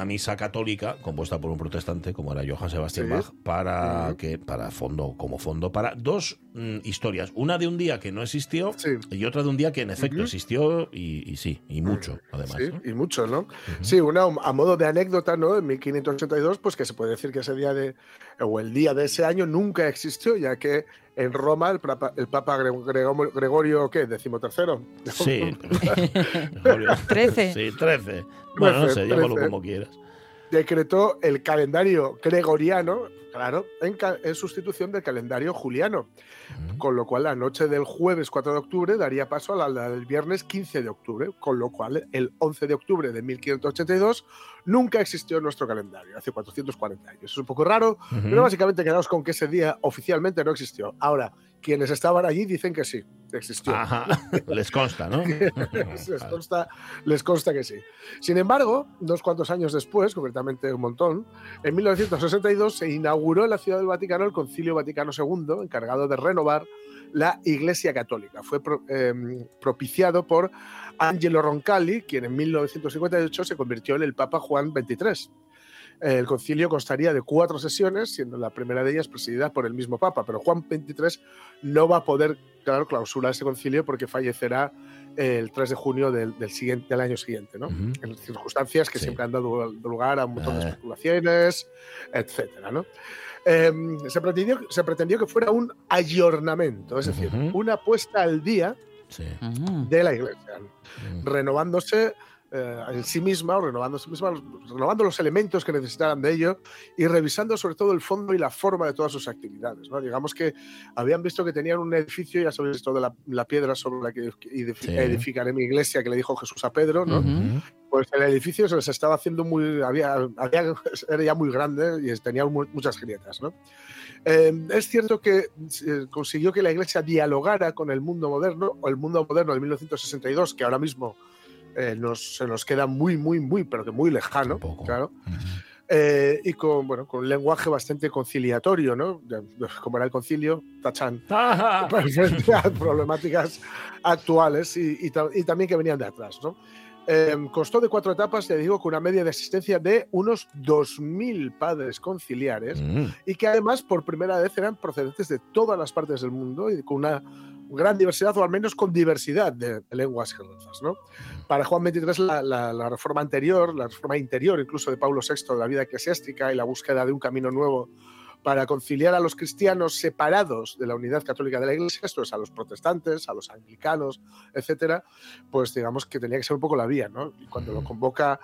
Una misa católica compuesta por un protestante como era Johann Sebastian Sí. Bach para que para fondo como fondo para dos mm, historias, una de un día que no existió Sí. y otra de un día que en efecto existió y, y sí, y mucho además. Sí, ¿no? y mucho, ¿no? Sí, una a modo de anécdota, ¿no? En 1582, pues que se puede decir que ese día de, o el día de ese año nunca existió, ya que en Roma el papa, el papa Gre- Grego- Gregorio, ¿qué? Decimotercero. Sí. Gregorio. Trece. Sí, 13. Bueno, no Trece, sé, llámalo trece. como quieras. Decretó el calendario gregoriano, claro, en, sustitución del calendario juliano. Con lo cual, la noche del jueves 4 de octubre daría paso a la, del viernes 15 de octubre. Con lo cual, el 11 de octubre de 1582 nunca existió en nuestro calendario, hace 440 años. Es un poco raro, pero básicamente quedaos con que ese día oficialmente no existió. Ahora, quienes estaban allí dicen que sí, existió. Ajá. Les consta, ¿no? les, consta, les consta que sí. Sin embargo, unos cuantos años después, concretamente un montón, en 1962 se inauguró en la Ciudad del Vaticano el Concilio Vaticano II, encargado de renovar la Iglesia Católica. Fue pro- eh, propiciado por Angelo Roncalli, quien en 1958 se convirtió en el Papa Juan XXIII. El concilio constaría de cuatro sesiones, siendo la primera de ellas presidida por el mismo Papa, pero Juan XXIII no va a poder, claro, clausurar ese concilio porque fallecerá el 3 de junio del, del siguiente, del año siguiente, ¿no? En circunstancias que Sí. siempre han dado lugar a un montón de Eh. especulaciones, etcétera, ¿no? Eh, se, pretendió, se pretendió que fuera un ayornamiento, es decir, una puesta al día Sí. De la iglesia, Mm. renovándose eh, en sí misma, o renovando, en sí misma, renovando los elementos que necesitaran de ello y revisando sobre todo el fondo y la forma de todas sus actividades. ¿no? Digamos que habían visto que tenían un edificio, ya sabéis esto de la, la piedra sobre la que edifi- Sí. edificaré mi iglesia, que le dijo Jesús a Pedro, ¿no? Pues el edificio se les estaba haciendo muy. Había, había- era ya muy grande y tenía mu- muchas grietas. ¿no? Eh, es cierto que eh, consiguió que la iglesia dialogara con el mundo moderno, o el mundo moderno de 1962, que ahora mismo eh, nos, se nos queda muy, muy, muy, pero que muy lejano, Tampoco. claro. Eh, y con, bueno, con un lenguaje bastante conciliatorio, ¿no? Ya, Como era el concilio, tachan, frente a problemáticas actuales y, y y también que venían de atrás, ¿no? Eh, constó de cuatro etapas, te digo, con una media de asistencia de unos 2.000 padres conciliares Mm. y que además por primera vez eran procedentes de todas las partes del mundo y con una gran diversidad o al menos con diversidad de, de lenguas y razas. ¿no? Para Juan XXIII la, la- la reforma anterior, la reforma interior incluso de Pablo VI de la vida eclesiástica y la búsqueda de un camino nuevo para conciliar a los cristianos separados de la unidad católica de la Iglesia, esto es a los protestantes, a los anglicanos, etcétera, pues digamos que tenía que ser un poco la vía, ¿no? Y cuando lo convoca,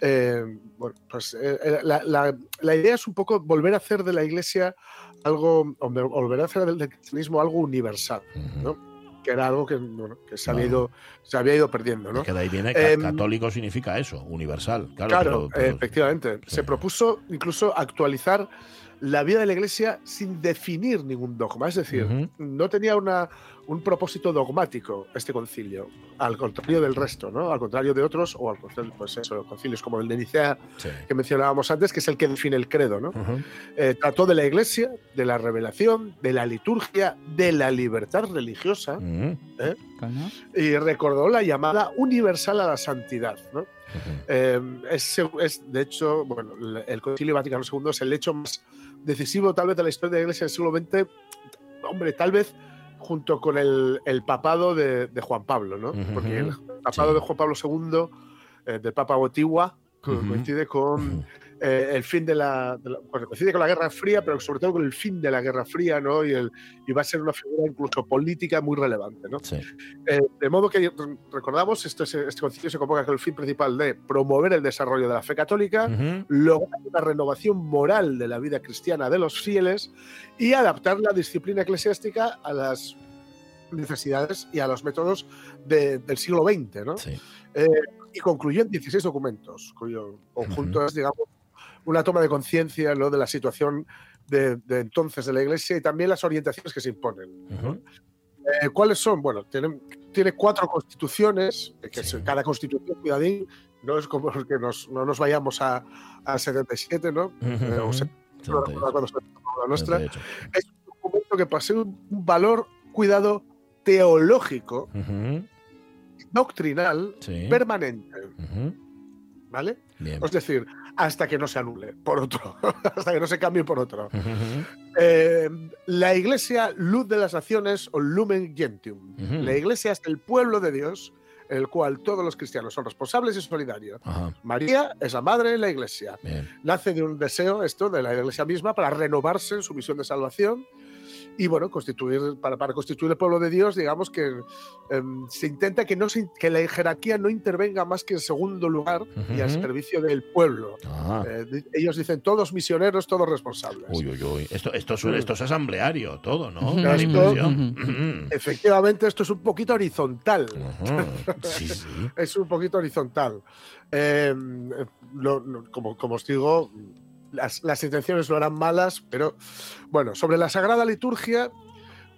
eh, bueno, pues eh, eh, la, la- la idea es un poco volver a hacer de la Iglesia algo, volver a hacer del, del cristianismo algo universal, ¿no? Que era algo que, bueno, que se, había ido, se había ido perdiendo, ¿no? Es que de ahí viene Em, católico significa eso, universal. Claro, Claro, pero- pero- efectivamente. sí. Se propuso incluso actualizar la vida de la Iglesia sin definir ningún dogma. Es decir, no tenía una, un propósito dogmático este concilio, al contrario del resto, ¿no? Al contrario de otros, o al contrario, pues eso, concilios como el de Nicea Sí. que mencionábamos antes, que es el que define el credo, ¿no? Eh, trató de la Iglesia, de la revelación, de la liturgia, de la libertad religiosa. ¿no? y recordó la llamada universal a la santidad, ¿no? Eh, es, es, de hecho, bueno, el Concilio Vaticano II es el hecho más decisivo tal vez de la historia de la Iglesia del siglo XX, hombre, tal vez junto con el, el papado de, de Juan Pablo, ¿no? Porque el papado Sí. de Juan Pablo II, eh, del Papa Botigua, coincide con. Eh, el fin de la, de la- bueno, coincide con la Guerra Fría, pero sobre todo con el fin de la Guerra Fría, ¿no? Y, el, y va a ser una figura incluso política muy relevante, ¿no? Sí. Eh, de modo que re- recordamos, esto es- este concilio se convoca con el fin principal de promover el desarrollo de la fe católica, Ujú. lograr una renovación moral de la vida cristiana de los fieles y adaptar la disciplina eclesiástica a las necesidades y a los métodos de- del siglo XX, ¿no? Sí. Eh, y concluyó en 16 documentos, cuyo conjunto es, digamos, una toma de conciencia ¿no? de la situación de, de entonces de la Iglesia y también las orientaciones que se imponen. Eh, ¿Cuáles son? Bueno, tiene, tiene cuatro constituciones, eh, que Sí. cada constitución, cuidadín, no es como que nos, no nos vayamos a, a 77, ¿no? Eh, o Ujú. se- no recuerdo cuándo se tomó la nuestra. 78. Es un documento que posee un, valor, cuidado, teológico, doctrinal, Sí. permanente. ¿vale? Bien. Es decir, hasta que no se anule por otro, hasta que no se cambie por otro. Eh, la iglesia, luz de las naciones o lumen gentium. La iglesia es el pueblo de Dios, el cual todos los cristianos son responsables y solidarios. Ajá. María es la madre de la iglesia. Bien. Nace de un deseo, esto, de la iglesia misma, para renovarse en su misión de salvación. Y bueno, constituir, para, para constituir el pueblo de Dios, digamos que em, se intenta que, no se- que la jerarquía no intervenga más que en segundo lugar y al servicio del pueblo. Ah. Eh, ellos dicen todos misioneros, todos responsables. Uy, uy, uy. Esto, esto, es, esto es asambleario, todo, ¿no? Esto-. Efectivamente, esto es un poquito horizontal. Ujú. Sí, sí. Es un poquito horizontal. Eh, lo- lo- como, como os digo, las, las intenciones no eran malas, pero bueno, sobre la Sagrada Liturgia,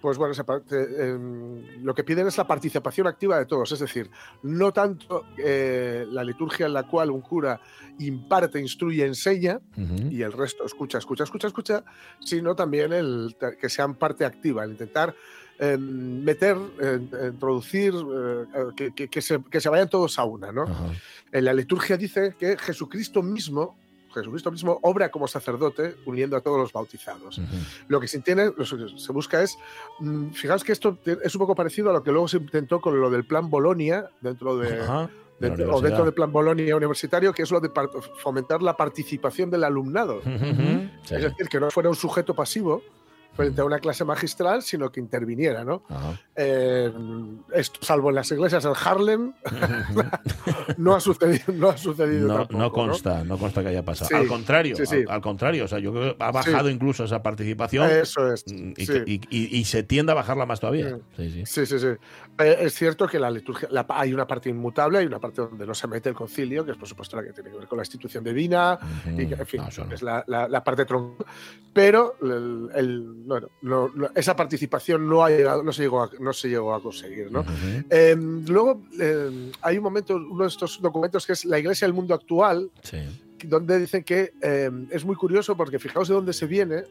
pues bueno, se em, lo que piden es la participación activa de todos, es decir, no tanto eh, la liturgia en la cual un cura imparte, instruye, enseña, y el resto escucha, escucha, escucha, escucha, sino también el que sean parte activa, el intentar eh, meter, introducir, eh, que, que- que se, que se vayan todos a una. ¿no? En la liturgia dice que Jesucristo mismo, Jesucristo mismo obra como sacerdote uniendo a todos los bautizados. Lo que se, tiene, lo que se busca es, mm, fijaos que esto es un poco parecido a lo que luego se intentó con lo del plan Bolonia dentro de, la dentro, o universidad. dentro del plan Bolonia universitario, que es lo de fomentar la participación del alumnado. Es decir, que no fuera un sujeto pasivo frente a una clase magistral, sino que interviniera, ¿no? Eh, esto, salvo en las iglesias en Harlem, no ha sucedido, no ha sucedido No, tampoco, no consta, ¿no? consta que haya pasado. Sí, al contrario, sí, sí. Al, al contrario, o sea, yo creo que ha bajado incluso esa participación Eso es. y, sí. que- y- y- y se tiende a bajarla más todavía. Sí, sí. Sí, sí, sí. Eh, es cierto que la liturgia, la- hay una parte inmutable, hay una parte donde no se mete el concilio, que es por supuesto la que tiene que ver con la institución divina, y que, en fin, No, es la, la- la parte troncal. Pero el- el- bueno, no- no- esa participación no, ha llegado, no, se llegó a, no se llegó a conseguir. ¿no? Eh, luego eh, hay un momento, uno de estos documentos que es la Iglesia del Mundo Actual, Sí. donde dicen que eh, es muy curioso porque fijaos de dónde se viene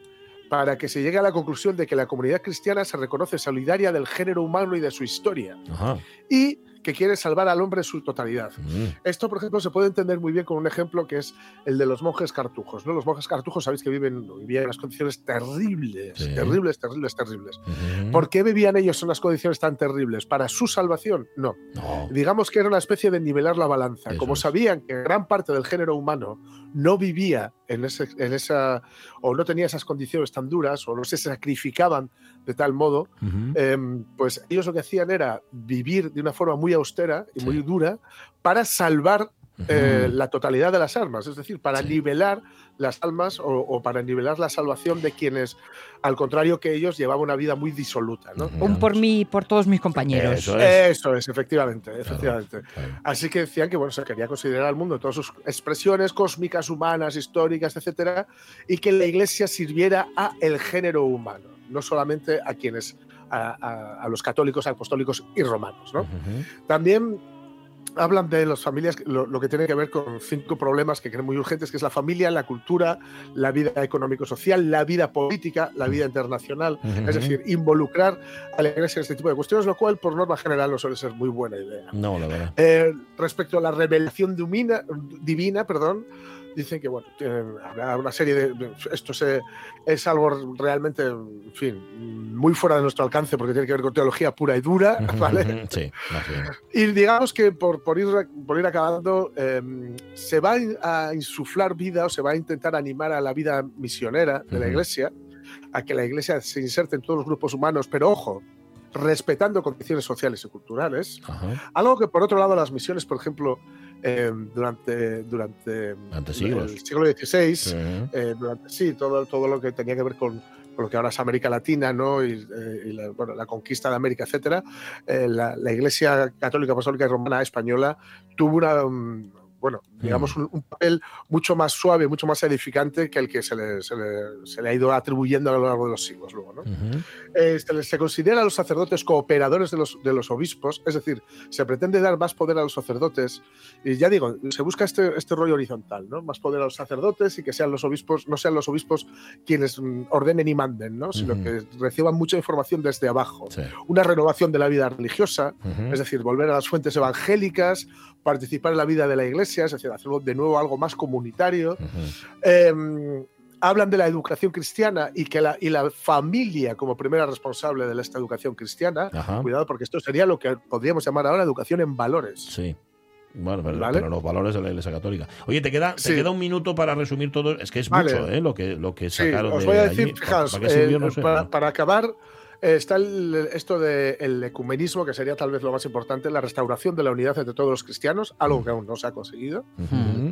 para que se llegue a la conclusión de que la comunidad cristiana se reconoce solidaria del género humano y de su historia y que quiere salvar al hombre en su totalidad. Mm. Esto, por ejemplo, se puede entender muy bien con un ejemplo que es el de los monjes cartujos. ¿no? Los monjes cartujos sabéis que viven, vivían en unas condiciones terribles, Sí. terribles, terribles, terribles. ¿Por qué vivían ellos en unas condiciones tan terribles? ¿Para su salvación? No. No. Digamos que era una especie de nivelar la balanza. Eso Como es. sabían que gran parte del género humano no vivía en, ese, en esa, o no tenía esas condiciones tan duras, o no se sacrificaban de tal modo, em, pues ellos lo que hacían era vivir de una forma muy austera y Sí. muy dura para salvar eh, la totalidad de las almas, es decir, para Sí. nivelar las almas o, o para nivelar la salvación de quienes, al contrario que ellos, llevaban una vida muy disoluta. ¿no? Un por mí y por todos mis compañeros. Eso es. Eso es, efectivamente, efectivamente. Claro. Así que decían que bueno, se quería considerar al mundo en todas sus expresiones cósmicas, humanas, históricas, etcétera, y que la Iglesia sirviera a el género humano, no solamente a quienes, a, a- a los católicos, apostólicos y romanos. ¿no? También hablan de las familias, lo, lo que tiene que ver con cinco problemas que creen muy urgentes, que es la familia, la cultura, la vida económico-social, la vida política, la vida internacional, es decir, involucrar a la Iglesia en este tipo de cuestiones, lo cual por norma general no suele ser muy buena idea. No, la verdad. Eh, respecto a la revelación divina, divina perdón, dicen que bueno, habrá una serie de. Esto se- es algo realmente, en fin, muy fuera de nuestro alcance porque tiene que ver con teología pura y dura, ¿vale? Sí, más bien. Y digamos que por, por, ir, por ir acabando, eh, se va a insuflar vida o se va a intentar animar a la vida misionera de la iglesia, a que la iglesia se inserte en todos los grupos humanos, pero ojo, respetando condiciones sociales y culturales. Ajá. Algo que por otro lado las misiones, por ejemplo, eh, durante, durante Durante siglos. el siglo XVI, Ujú. eh, durante, sí, todo, todo lo que tenía que ver con, con lo que ahora es América Latina, ¿no? Y, eh, y la, bueno, la conquista de América, etcétera, la, la Iglesia Católica Apostólica y Romana Española tuvo una, um, bueno, digamos, un, un papel mucho más suave, mucho más edificante que el que se le, se le- se le ha ido atribuyendo a lo largo de los siglos luego, ¿no? Eh, se, les- se considera a los sacerdotes cooperadores de los, de los obispos, es decir, se pretende dar más poder a los sacerdotes. Y ya digo, se busca este, este rollo horizontal, ¿no? Más poder a los sacerdotes y que sean los obispos, no sean los obispos quienes mm, ordenen y manden, ¿no? Sino que reciban mucha información desde abajo. Sí. Una renovación de la vida religiosa, es decir, volver a las fuentes evangélicas, participar en la vida de la iglesia, es decir, hacerlo de nuevo algo más comunitario. Eh, hablan de la educación cristiana y que la, y la familia como primera responsable de esta educación cristiana. Ajá. Cuidado, porque esto sería lo que podríamos llamar ahora educación en valores. Sí. Bueno, pero, ¿Vale? pero los valores de la Iglesia Católica. Oye, te queda, te Sí. queda un minuto para resumir todo. Es que es Vale. mucho, ¿eh? Lo que, lo que Sí, sacaron os de voy a allí. decir, ¿Para- fijaos, eh, No sé, para, ¿no? para acabar, está el- esto del ecumenismo, que sería tal vez lo más importante, la restauración de la unidad entre todos los cristianos, algo que aún no se ha conseguido.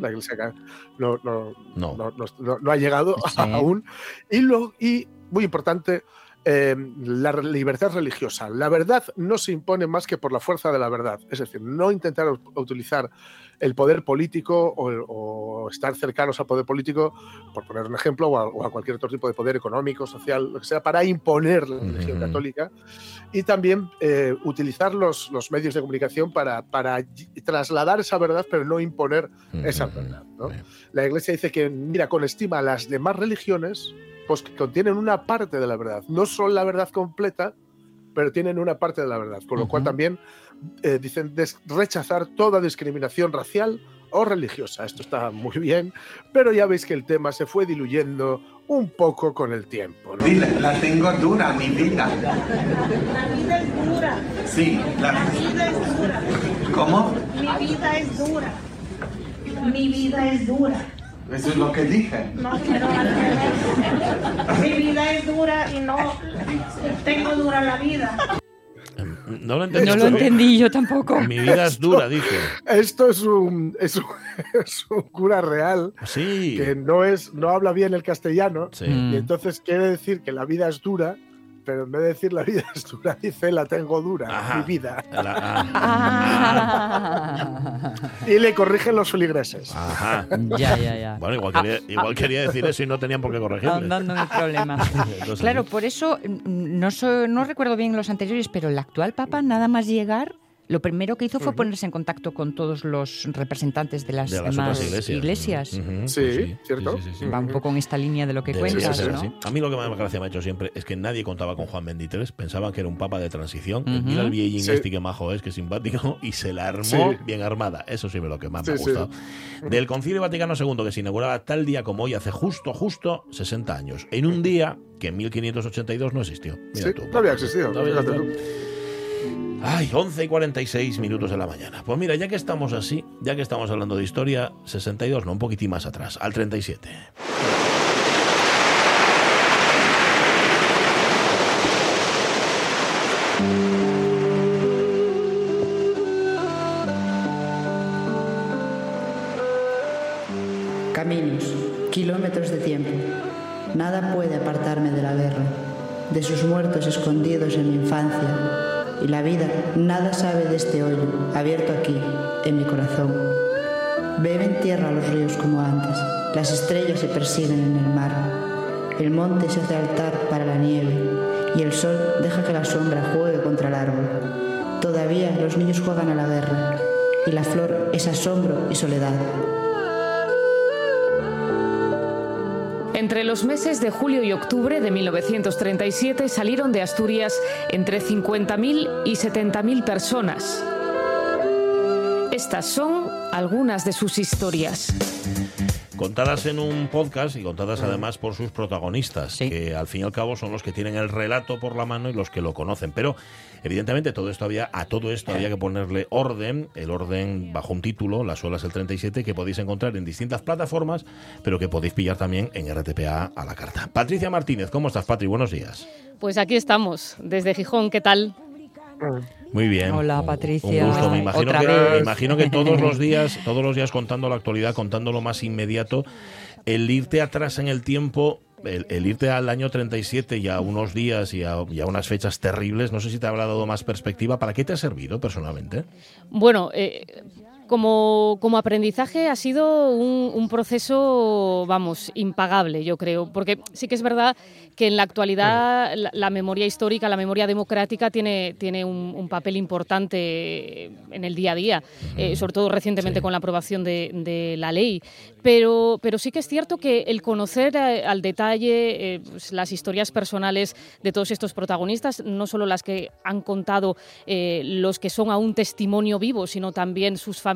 La Iglesia no, no, No. no, ha llegado Sí. aún. Y, lo, y muy importante, eh, la libertad religiosa. La verdad no se impone más que por la fuerza de la verdad. Es decir, no intentar utilizar el poder político o, o estar cercanos al poder político, por poner un ejemplo, o a, o a cualquier otro tipo de poder económico, social, lo que sea, para imponer la religión católica. Y también eh, utilizar los, los medios de comunicación para, para trasladar esa verdad, pero no imponer esa verdad. La Iglesia dice que mira con estima a las demás religiones, pues que contienen una parte de la verdad. No son la verdad completa, pero tienen una parte de la verdad. Con lo cual también eh, dicen des- rechazar toda discriminación racial o religiosa. Esto está muy bien, pero ya veis que el tema se fue diluyendo un poco con el tiempo. ¿no? Dile, la tengo dura, mi vida. La vida es dura, Sí, la la... vida es dura, ¿Cómo? mi vida es dura, mi vida es dura. Eso es lo que dije. No revés. Mi vida es dura y no tengo dura la vida. No lo entendí. No lo entendí yo tampoco. Mi vida es dura, dije. Esto es un, es un, es un cura real Sí. que no, es, no habla bien el castellano Sí. Y entonces quiere decir que la vida es dura pero en vez de decir la vida es dura, dice la tengo dura, Ajá. mi vida. La- ah, Y le corrigen los feligreses. ajá. Ya, ya, ya. Bueno, igual quería, igual quería decir eso y no tenían por qué corregirle. En el problema. Entonces, Claro, por eso mm, no, so- no recuerdo bien los anteriores, pero el actual Papa, nada más llegar, lo primero que hizo fue ponerse en contacto con todos los representantes de las, de las demás iglesias. Sí, pues ¿cierto? sí, sí, sí. Va un poco en esta línea de lo que Debe cuentas, ser ¿no? A mí lo que más gracia me ha hecho siempre es que nadie contaba con Juan XXIII, pensaban que era un papa de transición. Ujú. Mira el Sí. este que majo es, que simpático, y se la armó Sí. bien armada. Eso sí es lo que más me ha gustado. Del Concilio Vaticano II, que se inauguraba tal día como hoy, hace justo, justo 60 años, en un día que en 1582 no existió. Mira Sí, tú. no había existido, No había fíjate existido. Ay, 11 y 46 minutos de la mañana. Pues mira, ya que estamos así, ya que estamos hablando de historia, 62, no, un poquitín más atrás, al 37. Caminos, kilómetros de tiempo. Nada puede apartarme de la guerra, de sus muertos escondidos en mi infancia. Y la vida nada sabe de este hoyo, abierto aquí, en mi corazón. Beben tierra los ríos como antes, las estrellas se persiguen en el mar. El monte se hace altar para la nieve y el sol deja que la sombra juegue contra el árbol. Todavía los niños juegan a la guerra y la flor es asombro y soledad. Entre los meses de julio y octubre de 1937 salieron de Asturias entre 50.000 y 70.000 personas. Estas son algunas de sus historias. Contadas en un podcast y contadas además por sus protagonistas, que al fin y al cabo son los que tienen el relato por la mano y los que lo conocen. Pero evidentemente todo esto había, a todo esto había que ponerle orden, el orden bajo un título, Las olas del 37, que podéis encontrar en distintas plataformas, pero que podéis pillar también en RTPA a la carta. Patricia Martínez, ¿cómo estás, Patri? Buenos días. Pues aquí estamos, desde Gijón, ¿qué tal? Muy bien. Hola, Patricia. Un gusto. Me imagino, Otra que, vez. me imagino que todos los días, todos los días contando la actualidad, contando lo más inmediato, el irte atrás en el tiempo, el, el irte al año 37 y a unos días y a, y a unas fechas terribles, no sé si te habrá dado más perspectiva. ¿Para qué te ha servido personalmente? Bueno, eh, como, como aprendizaje ha sido un, un proceso, vamos, impagable, yo creo, porque sí que es verdad que en la actualidad la, la memoria histórica, la memoria democrática tiene, tiene un, un papel importante en el día a día, eh, sobre todo recientemente con la aprobación de, de la ley. Pero, pero sí que es cierto que el conocer eh, al detalle eh, pues, las historias personales de todos estos protagonistas, no solo las que han contado eh, los que son aún testimonio vivo, sino también sus familias,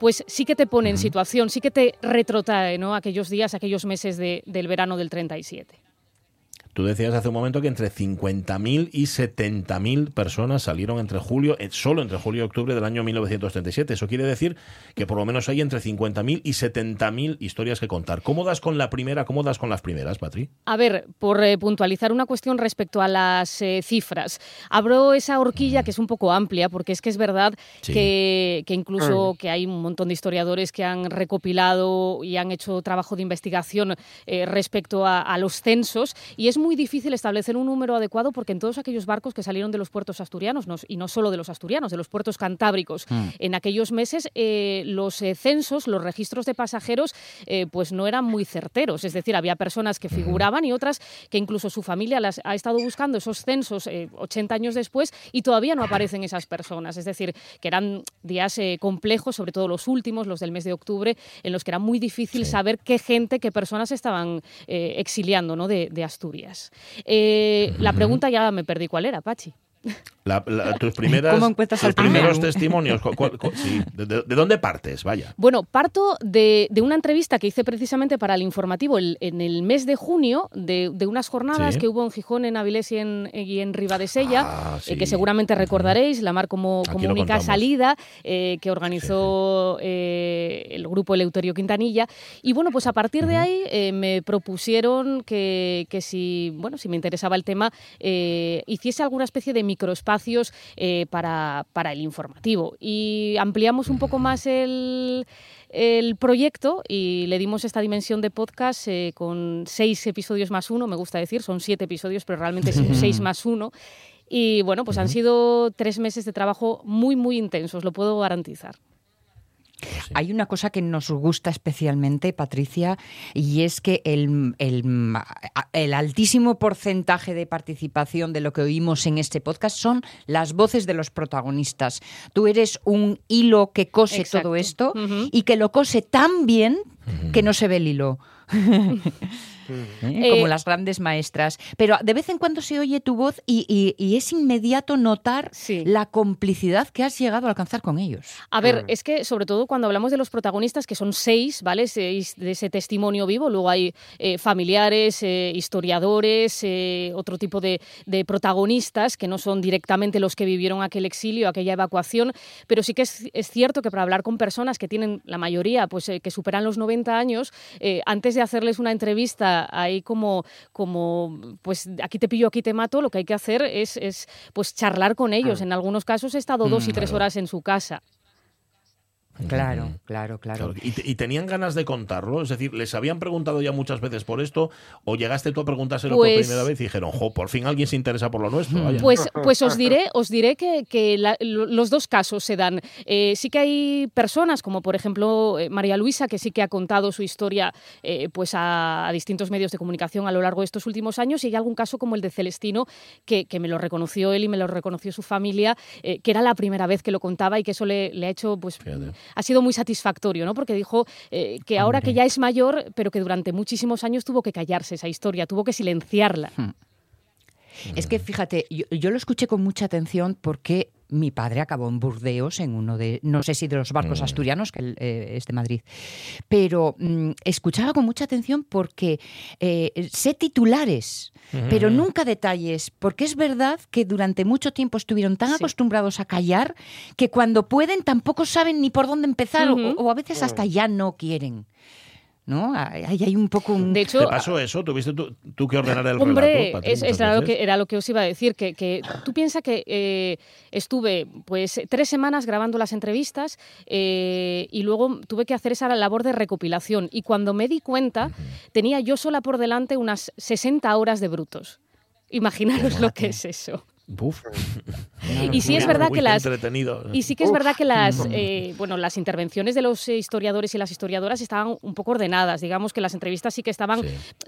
pues sí que te pone en situación, sí que te retrotrae ¿no? aquellos días, aquellos meses de- del verano del 37. Tú decías hace un momento que entre 50.000 y 70.000 personas salieron entre julio, eh, solo entre julio y octubre del año 1937. Eso quiere decir que por lo menos hay entre 50.000 y 70.000 historias que contar. ¿Cómo das con la primera? ¿Cómo das con las primeras, Patri? A ver, por eh, puntualizar una cuestión respecto a las eh, cifras, abro esa horquilla que es un poco amplia, porque es que es verdad Sí. que, que incluso que hay un montón de historiadores que han recopilado y han hecho trabajo de investigación eh, respecto a, a los censos, y es muy difícil establecer un número adecuado porque en todos aquellos barcos que salieron de los puertos asturianos, no- y no solo de los asturianos, de los puertos cantábricos, Mm. en aquellos meses eh, los eh, censos, los registros de pasajeros, eh, pues no eran muy certeros. Es decir, había personas que figuraban y otras que incluso su familia las ha estado buscando esos censos eh, 80 años después y todavía no aparecen esas personas. Es decir, que eran días eh, complejos, sobre todo los últimos, los del mes de octubre, en los que era muy difícil saber qué gente, qué personas estaban eh, exiliando ¿no? de, de Asturias. Eh, La pregunta ya me perdí cuál era, Pachi. La- la- tus primeras, ¿Cómo encuentras tus al primeros primero? testimonios. cu- cu- cu- sí, de, de- de dónde partes? Vaya. Bueno, parto de, de una entrevista que hice precisamente para el informativo el- en el mes de junio, de, de unas jornadas Sí. que hubo en Gijón, en Avilés y en, y en Ribadesella, Ah, eh, que seguramente recordaréis, la mar como, como única contamos. salida eh, que organizó eh, el grupo Eleuterio Quintanilla. Y bueno, pues a partir de ahí me propusieron que, que si, bueno, si me interesaba el tema, hiciese alguna especie de microespacios eh, para, para el informativo. Y ampliamos un poco más el, el proyecto y le dimos esta dimensión de podcast eh, con seis episodios más uno, me gusta decir, son siete episodios, pero realmente es seis más uno. Y bueno, pues han sido tres meses de trabajo muy, muy intensos, lo puedo garantizar. Hay una cosa que nos gusta especialmente, Patricia, y es que el, el, el, altísimo porcentaje de participación de lo que oímos en este podcast son las voces de los protagonistas. Tú eres un hilo que cose Exacto. todo esto y que lo cose tan bien que no se ve el hilo. ¿Eh? Como Eh, las grandes maestras. Pero de vez en cuando se oye tu voz y, y- y es inmediato notar la complicidad que has llegado a alcanzar con ellos. A ver, es que sobre todo cuando hablamos de los protagonistas, que son seis, ¿vale? Seis de ese testimonio vivo, luego hay eh, familiares, eh, historiadores, eh, otro tipo de, de protagonistas que no son directamente los que vivieron aquel exilio, aquella evacuación, pero sí que es, es cierto que para hablar con personas que tienen, la mayoría, pues eh, que superan los 90 años, eh, antes de hacerles una entrevista ahí como, como, pues aquí te pillo, aquí te mato, lo que hay que hacer es, es pues charlar con ellos. En algunos casos he estado dos y Mm, tres claro. horas en su casa. Claro, claro, claro. ¿Y, te- y tenían ganas de contarlo? Es decir, ¿les habían preguntado ya muchas veces por esto? ¿O llegaste tú a preguntárselo por Pues- primera vez y dijeron, jo, por fin alguien se interesa por lo nuestro? vaya"? Pues, pues os diré, os diré que, que la- lo- los dos casos se dan. Eh, sí que hay personas, como por ejemplo eh, María Luisa, que sí que ha contado su historia eh, pues a, a distintos medios de comunicación a lo largo de estos últimos años, y hay algún caso como el de Celestino, que, que me lo reconoció él y me lo reconoció su familia, eh, que era la primera vez que lo contaba y que eso le, le ha hecho, pues, ha sido muy satisfactorio, ¿no? Porque dijo eh, que ahora que ya es mayor, pero que durante muchísimos años tuvo que callarse esa historia, tuvo que silenciarla. Es que fíjate, yo, yo lo escuché con mucha atención porque mi padre acabó en Burdeos en uno de, no sé si de los barcos asturianos, que él, eh, es de Madrid, pero mm, escuchaba con mucha atención porque eh, sé titulares, pero nunca detalles, porque es verdad que durante mucho tiempo estuvieron tan acostumbrados a callar que cuando pueden tampoco saben ni por dónde empezar o, a veces hasta ya no quieren. ¿No? Ahí hay un poco un... De hecho, ¿Te pasó eso? ¿Tuviste tú, tú que ordenar el Hombre, relato? Es, es era, lo veces? que, era lo que os iba a decir, que, que tú piensas que eh, estuve pues tres semanas grabando las entrevistas eh, y luego tuve que hacer esa labor de recopilación y cuando me di cuenta tenía yo sola por delante unas 60 horas de brutos. Imaginaros lo que es eso. Y sí es verdad que las entretenido. y sí que es verdad que las eh, bueno las intervenciones de los eh, historiadores y las historiadoras estaban un poco ordenadas. Digamos que las entrevistas sí que estaban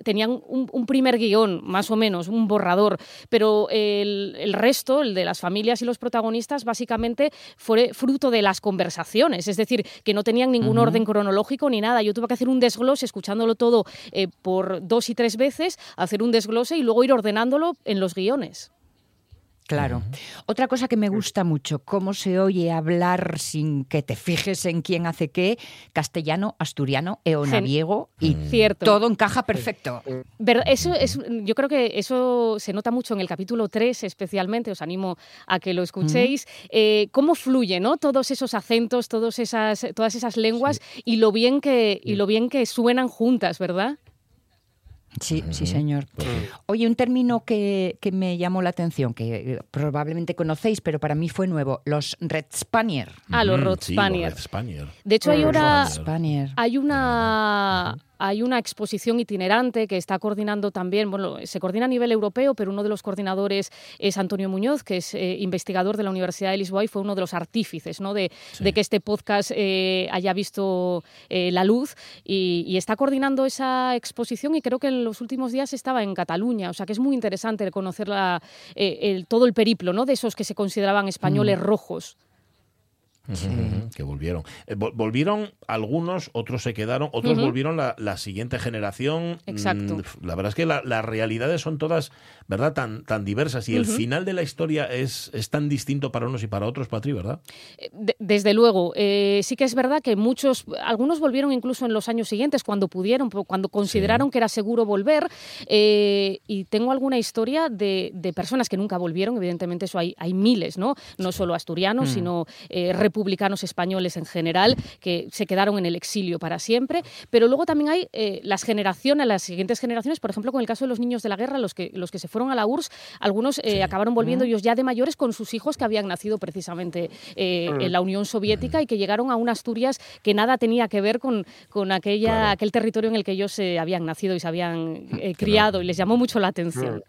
tenían un, un primer guion más o menos un borrador. Pero el, el resto el de las familias y los protagonistas básicamente fue fruto de las conversaciones. Es decir que no tenían ningún orden cronológico ni nada. Yo tuve que hacer un desglose escuchándolo todo eh, por dos y tres veces hacer un desglose y luego ir ordenándolo en los guiones Claro. Otra cosa que me gusta mucho, cómo se oye hablar sin que te fijes en quién hace qué, castellano, asturiano, eonaviego y Cierto. todo encaja perfecto. Eso es, yo creo que eso se nota mucho en el capítulo 3 especialmente, os animo a que lo escuchéis, eh, cómo fluye, ¿no? Todos esos acentos, todos esas, todas esas lenguas y lo bien que y lo bien que suenan juntas, ¿verdad? Sí, sí, señor. Oye, un término que, que me llamó la atención, que eh, probablemente conocéis, pero para mí fue nuevo, los Red Spanier. Ah, los sí. Red Spanier. De hecho, hay Los una, Red Spanier. hay una hay una exposición itinerante que está coordinando también, bueno, se coordina a nivel europeo, pero uno de los coordinadores es Antonio Muñoz, que es eh, investigador de la Universidad de Lisboa y fue uno de los artífices ¿no? de, de que este podcast eh, haya visto eh, la luz y, y está coordinando esa exposición y creo que en los últimos días estaba en Cataluña, o sea que es muy interesante conocer la, el- todo el periplo ¿no? de esos que se consideraban españoles Mm. rojos. Que volvieron. Eh, vol- volvieron algunos, otros se quedaron, otros volvieron la, la siguiente generación. Exacto. Mm, La verdad es que la- las realidades son todas, ¿verdad?, tan, tan diversas. Y el final de la historia es, es tan distinto para unos y para otros, Patri, ¿verdad? De- desde luego, eh, sí que es verdad que muchos, algunos volvieron incluso en los años siguientes, cuando pudieron, cuando consideraron que era seguro volver. eh, y tengo alguna historia de, de personas que nunca volvieron, evidentemente eso hay, hay miles, ¿no? No solo asturianos, Mm. sino eh, republicanos españoles en general, que se quedaron en el exilio para siempre, pero luego también hay eh, las generaciones, las siguientes generaciones, por ejemplo, con el caso de los niños de la guerra, los que, los que se fueron a la URSS, algunos eh, acabaron volviendo ellos ya de mayores con sus hijos que habían nacido precisamente eh, Mm. en la Unión Soviética y que llegaron a una Asturias que nada tenía que ver con, con aquella, aquel territorio en el que ellos habían nacido y se habían criado y les llamó mucho la atención.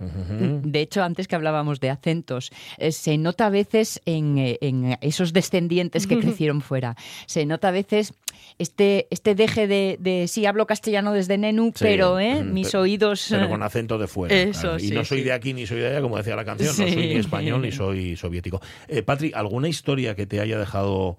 De hecho, antes que hablábamos de acentos, eh, se nota a veces en, eh, en esos descendientes que crecieron fuera, se nota a veces este, este deje de, de sí, hablo castellano desde Nenu, Sí, pero eh, mm, mis pero- oídos... Pero con acento de fuera. Eso, claro. Y sí, no soy sí. de aquí ni soy de allá, como decía la canción. No soy ni español ni soy soviético. Eh, Patri, ¿alguna historia que te haya dejado.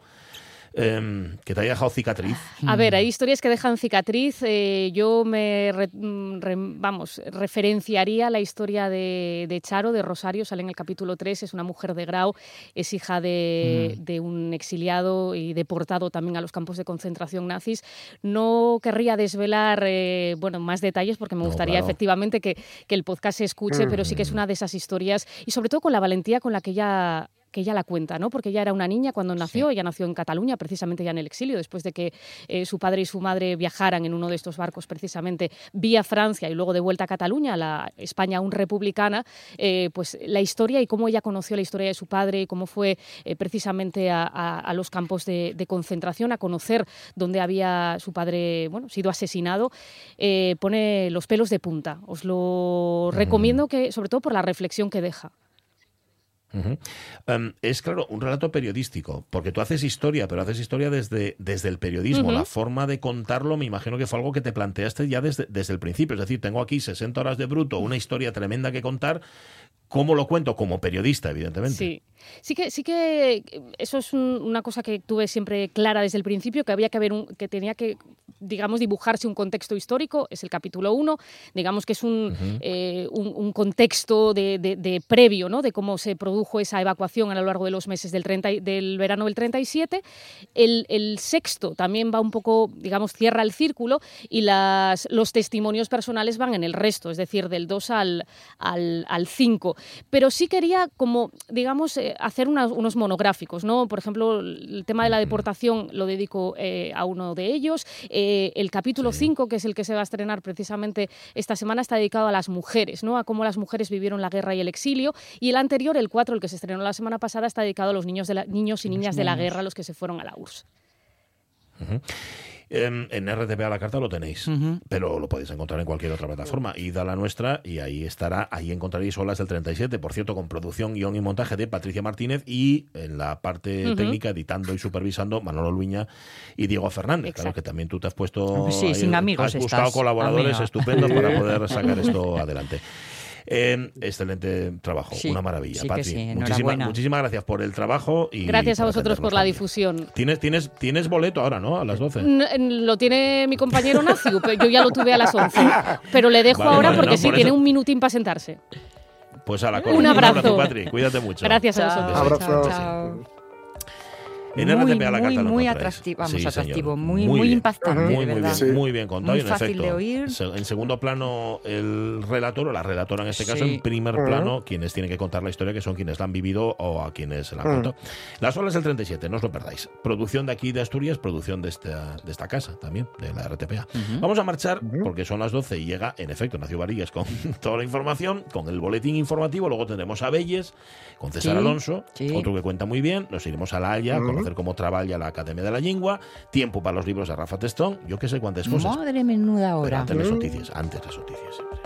Em, que te haya dejado cicatriz? A ver, hay historias que dejan cicatriz. eh, yo me, re- mm, re- vamos, referenciaría la historia de, de Charo, de Rosario, sale en el capítulo 3, es una mujer de Grau, es hija de, Mm. de un exiliado y deportado también a los campos de concentración nazis. No querría desvelar, eh, bueno, más detalles porque me No, gustaría claro. efectivamente que, que el podcast se escuche, Mm. pero sí que es una de esas historias y sobre todo con la valentía con la que ella que ella la cuenta, ¿no? Porque ella era una niña cuando nació, ella nació en Cataluña, precisamente ya en el exilio, después de que eh, su padre y su madre viajaran en uno de estos barcos precisamente vía Francia y luego de vuelta a Cataluña, la España aún republicana, eh, pues la historia y cómo ella conoció la historia de su padre y cómo fue eh, precisamente a, a- a los campos de, de concentración a conocer dónde había su padre, bueno, sido asesinado, pone los pelos de punta. Os lo recomiendo que, sobre todo por la reflexión que deja. Em, es claro, un relato periodístico, porque tú haces historia, pero haces historia desde, desde el periodismo. La forma de contarlo, me imagino que fue algo que te planteaste ya desde, desde el principio. Es decir, tengo aquí 60 horas de bruto, una historia tremenda que contar. ¿Cómo lo cuento? Como periodista, evidentemente. Sí. Sí que, sí que eso es un- una cosa que tuve siempre clara desde el principio, que había que haber un, que tenía que, digamos, dibujarse un contexto histórico, es el capítulo 1, digamos que es un, eh, un, un contexto de, de- de previo, ¿no? De cómo se produjo esa evacuación a lo largo de los meses del, 30 y- del verano del 37. El, el sexto también va un poco, digamos, cierra el círculo y las, los testimonios personales van en el resto, es decir, del 2 al, al, al 5. Pero sí quería como, digamos, eh, hacer unos monográficos, ¿no? Por ejemplo, el tema de la deportación lo dedico eh, a uno de ellos. Eh, el capítulo 5, que es el que se va a estrenar precisamente esta semana, está dedicado a las mujeres, ¿no? A cómo las mujeres vivieron la guerra y el exilio. Y el anterior, el 4, el que se estrenó la semana pasada, está dedicado a los niños, de la- niños y niñas de la guerra, los que se fueron a la URSS. En RTP a la carta lo tenéis, pero lo podéis encontrar en cualquier otra plataforma. Id a la nuestra y ahí estará, ahí encontraréis Olas del 37, por cierto, con producción, guion y montaje de Patricia Martínez y en la parte técnica, editando y supervisando, Manolo Luña y Diego Fernández. Claro que también tú te has puesto... Sí, ahí- sin amigos Has buscado colaboradores amiga. estupendos para poder sacar esto adelante. Eh, excelente trabajo, Sí, una maravilla. sí que Patri. sí, muchísimas, gracias por el trabajo y Gracias a vosotros por la también. difusión. Tienes, tienes, tienes boleto ahora, ¿no? A las 12. N- n- Lo tiene mi compañero Nacio, pero yo ya lo tuve a las 11. Pero le dejo Vale, ahora vale, porque no, sí, por tiene eso- un minutín para sentarse. Pues a la Un abrazo. Patri. Cuídate mucho. Gracias a vosotros. Abrazo. Sí. Chao. En Muy, RTP a la muy, carta muy encontráis. atractivo, vamos, Sí, señor. atractivo, muy, muy impactante, Muy, muy bien. Sí. muy bien contado Muy y en fácil efecto. de oír. En segundo plano, el relator o la relatora en este caso, Sí. en primer plano, quienes tienen que contar la historia, que son quienes la han vivido o a quienes la han Ujú. contado. Las olas del 37, no os lo perdáis. Producción de aquí de Asturias, producción de esta, de esta casa también, de la RTPA. Vamos a marchar porque son las 12 y llega, en efecto, Nacio Varillas con toda la información, con el boletín informativo. Luego tendremos a Belles, con César Sí, Alonso, sí. otro que cuenta muy bien. Nos iremos a La Haya a Conocer cómo trabaja la Academia de la Lengua. Tiempo para los libros de Rafa Testón. Yo que sé cuántas cosas. Madre menuda Pero hora. antes las noticias, antes las noticias siempre.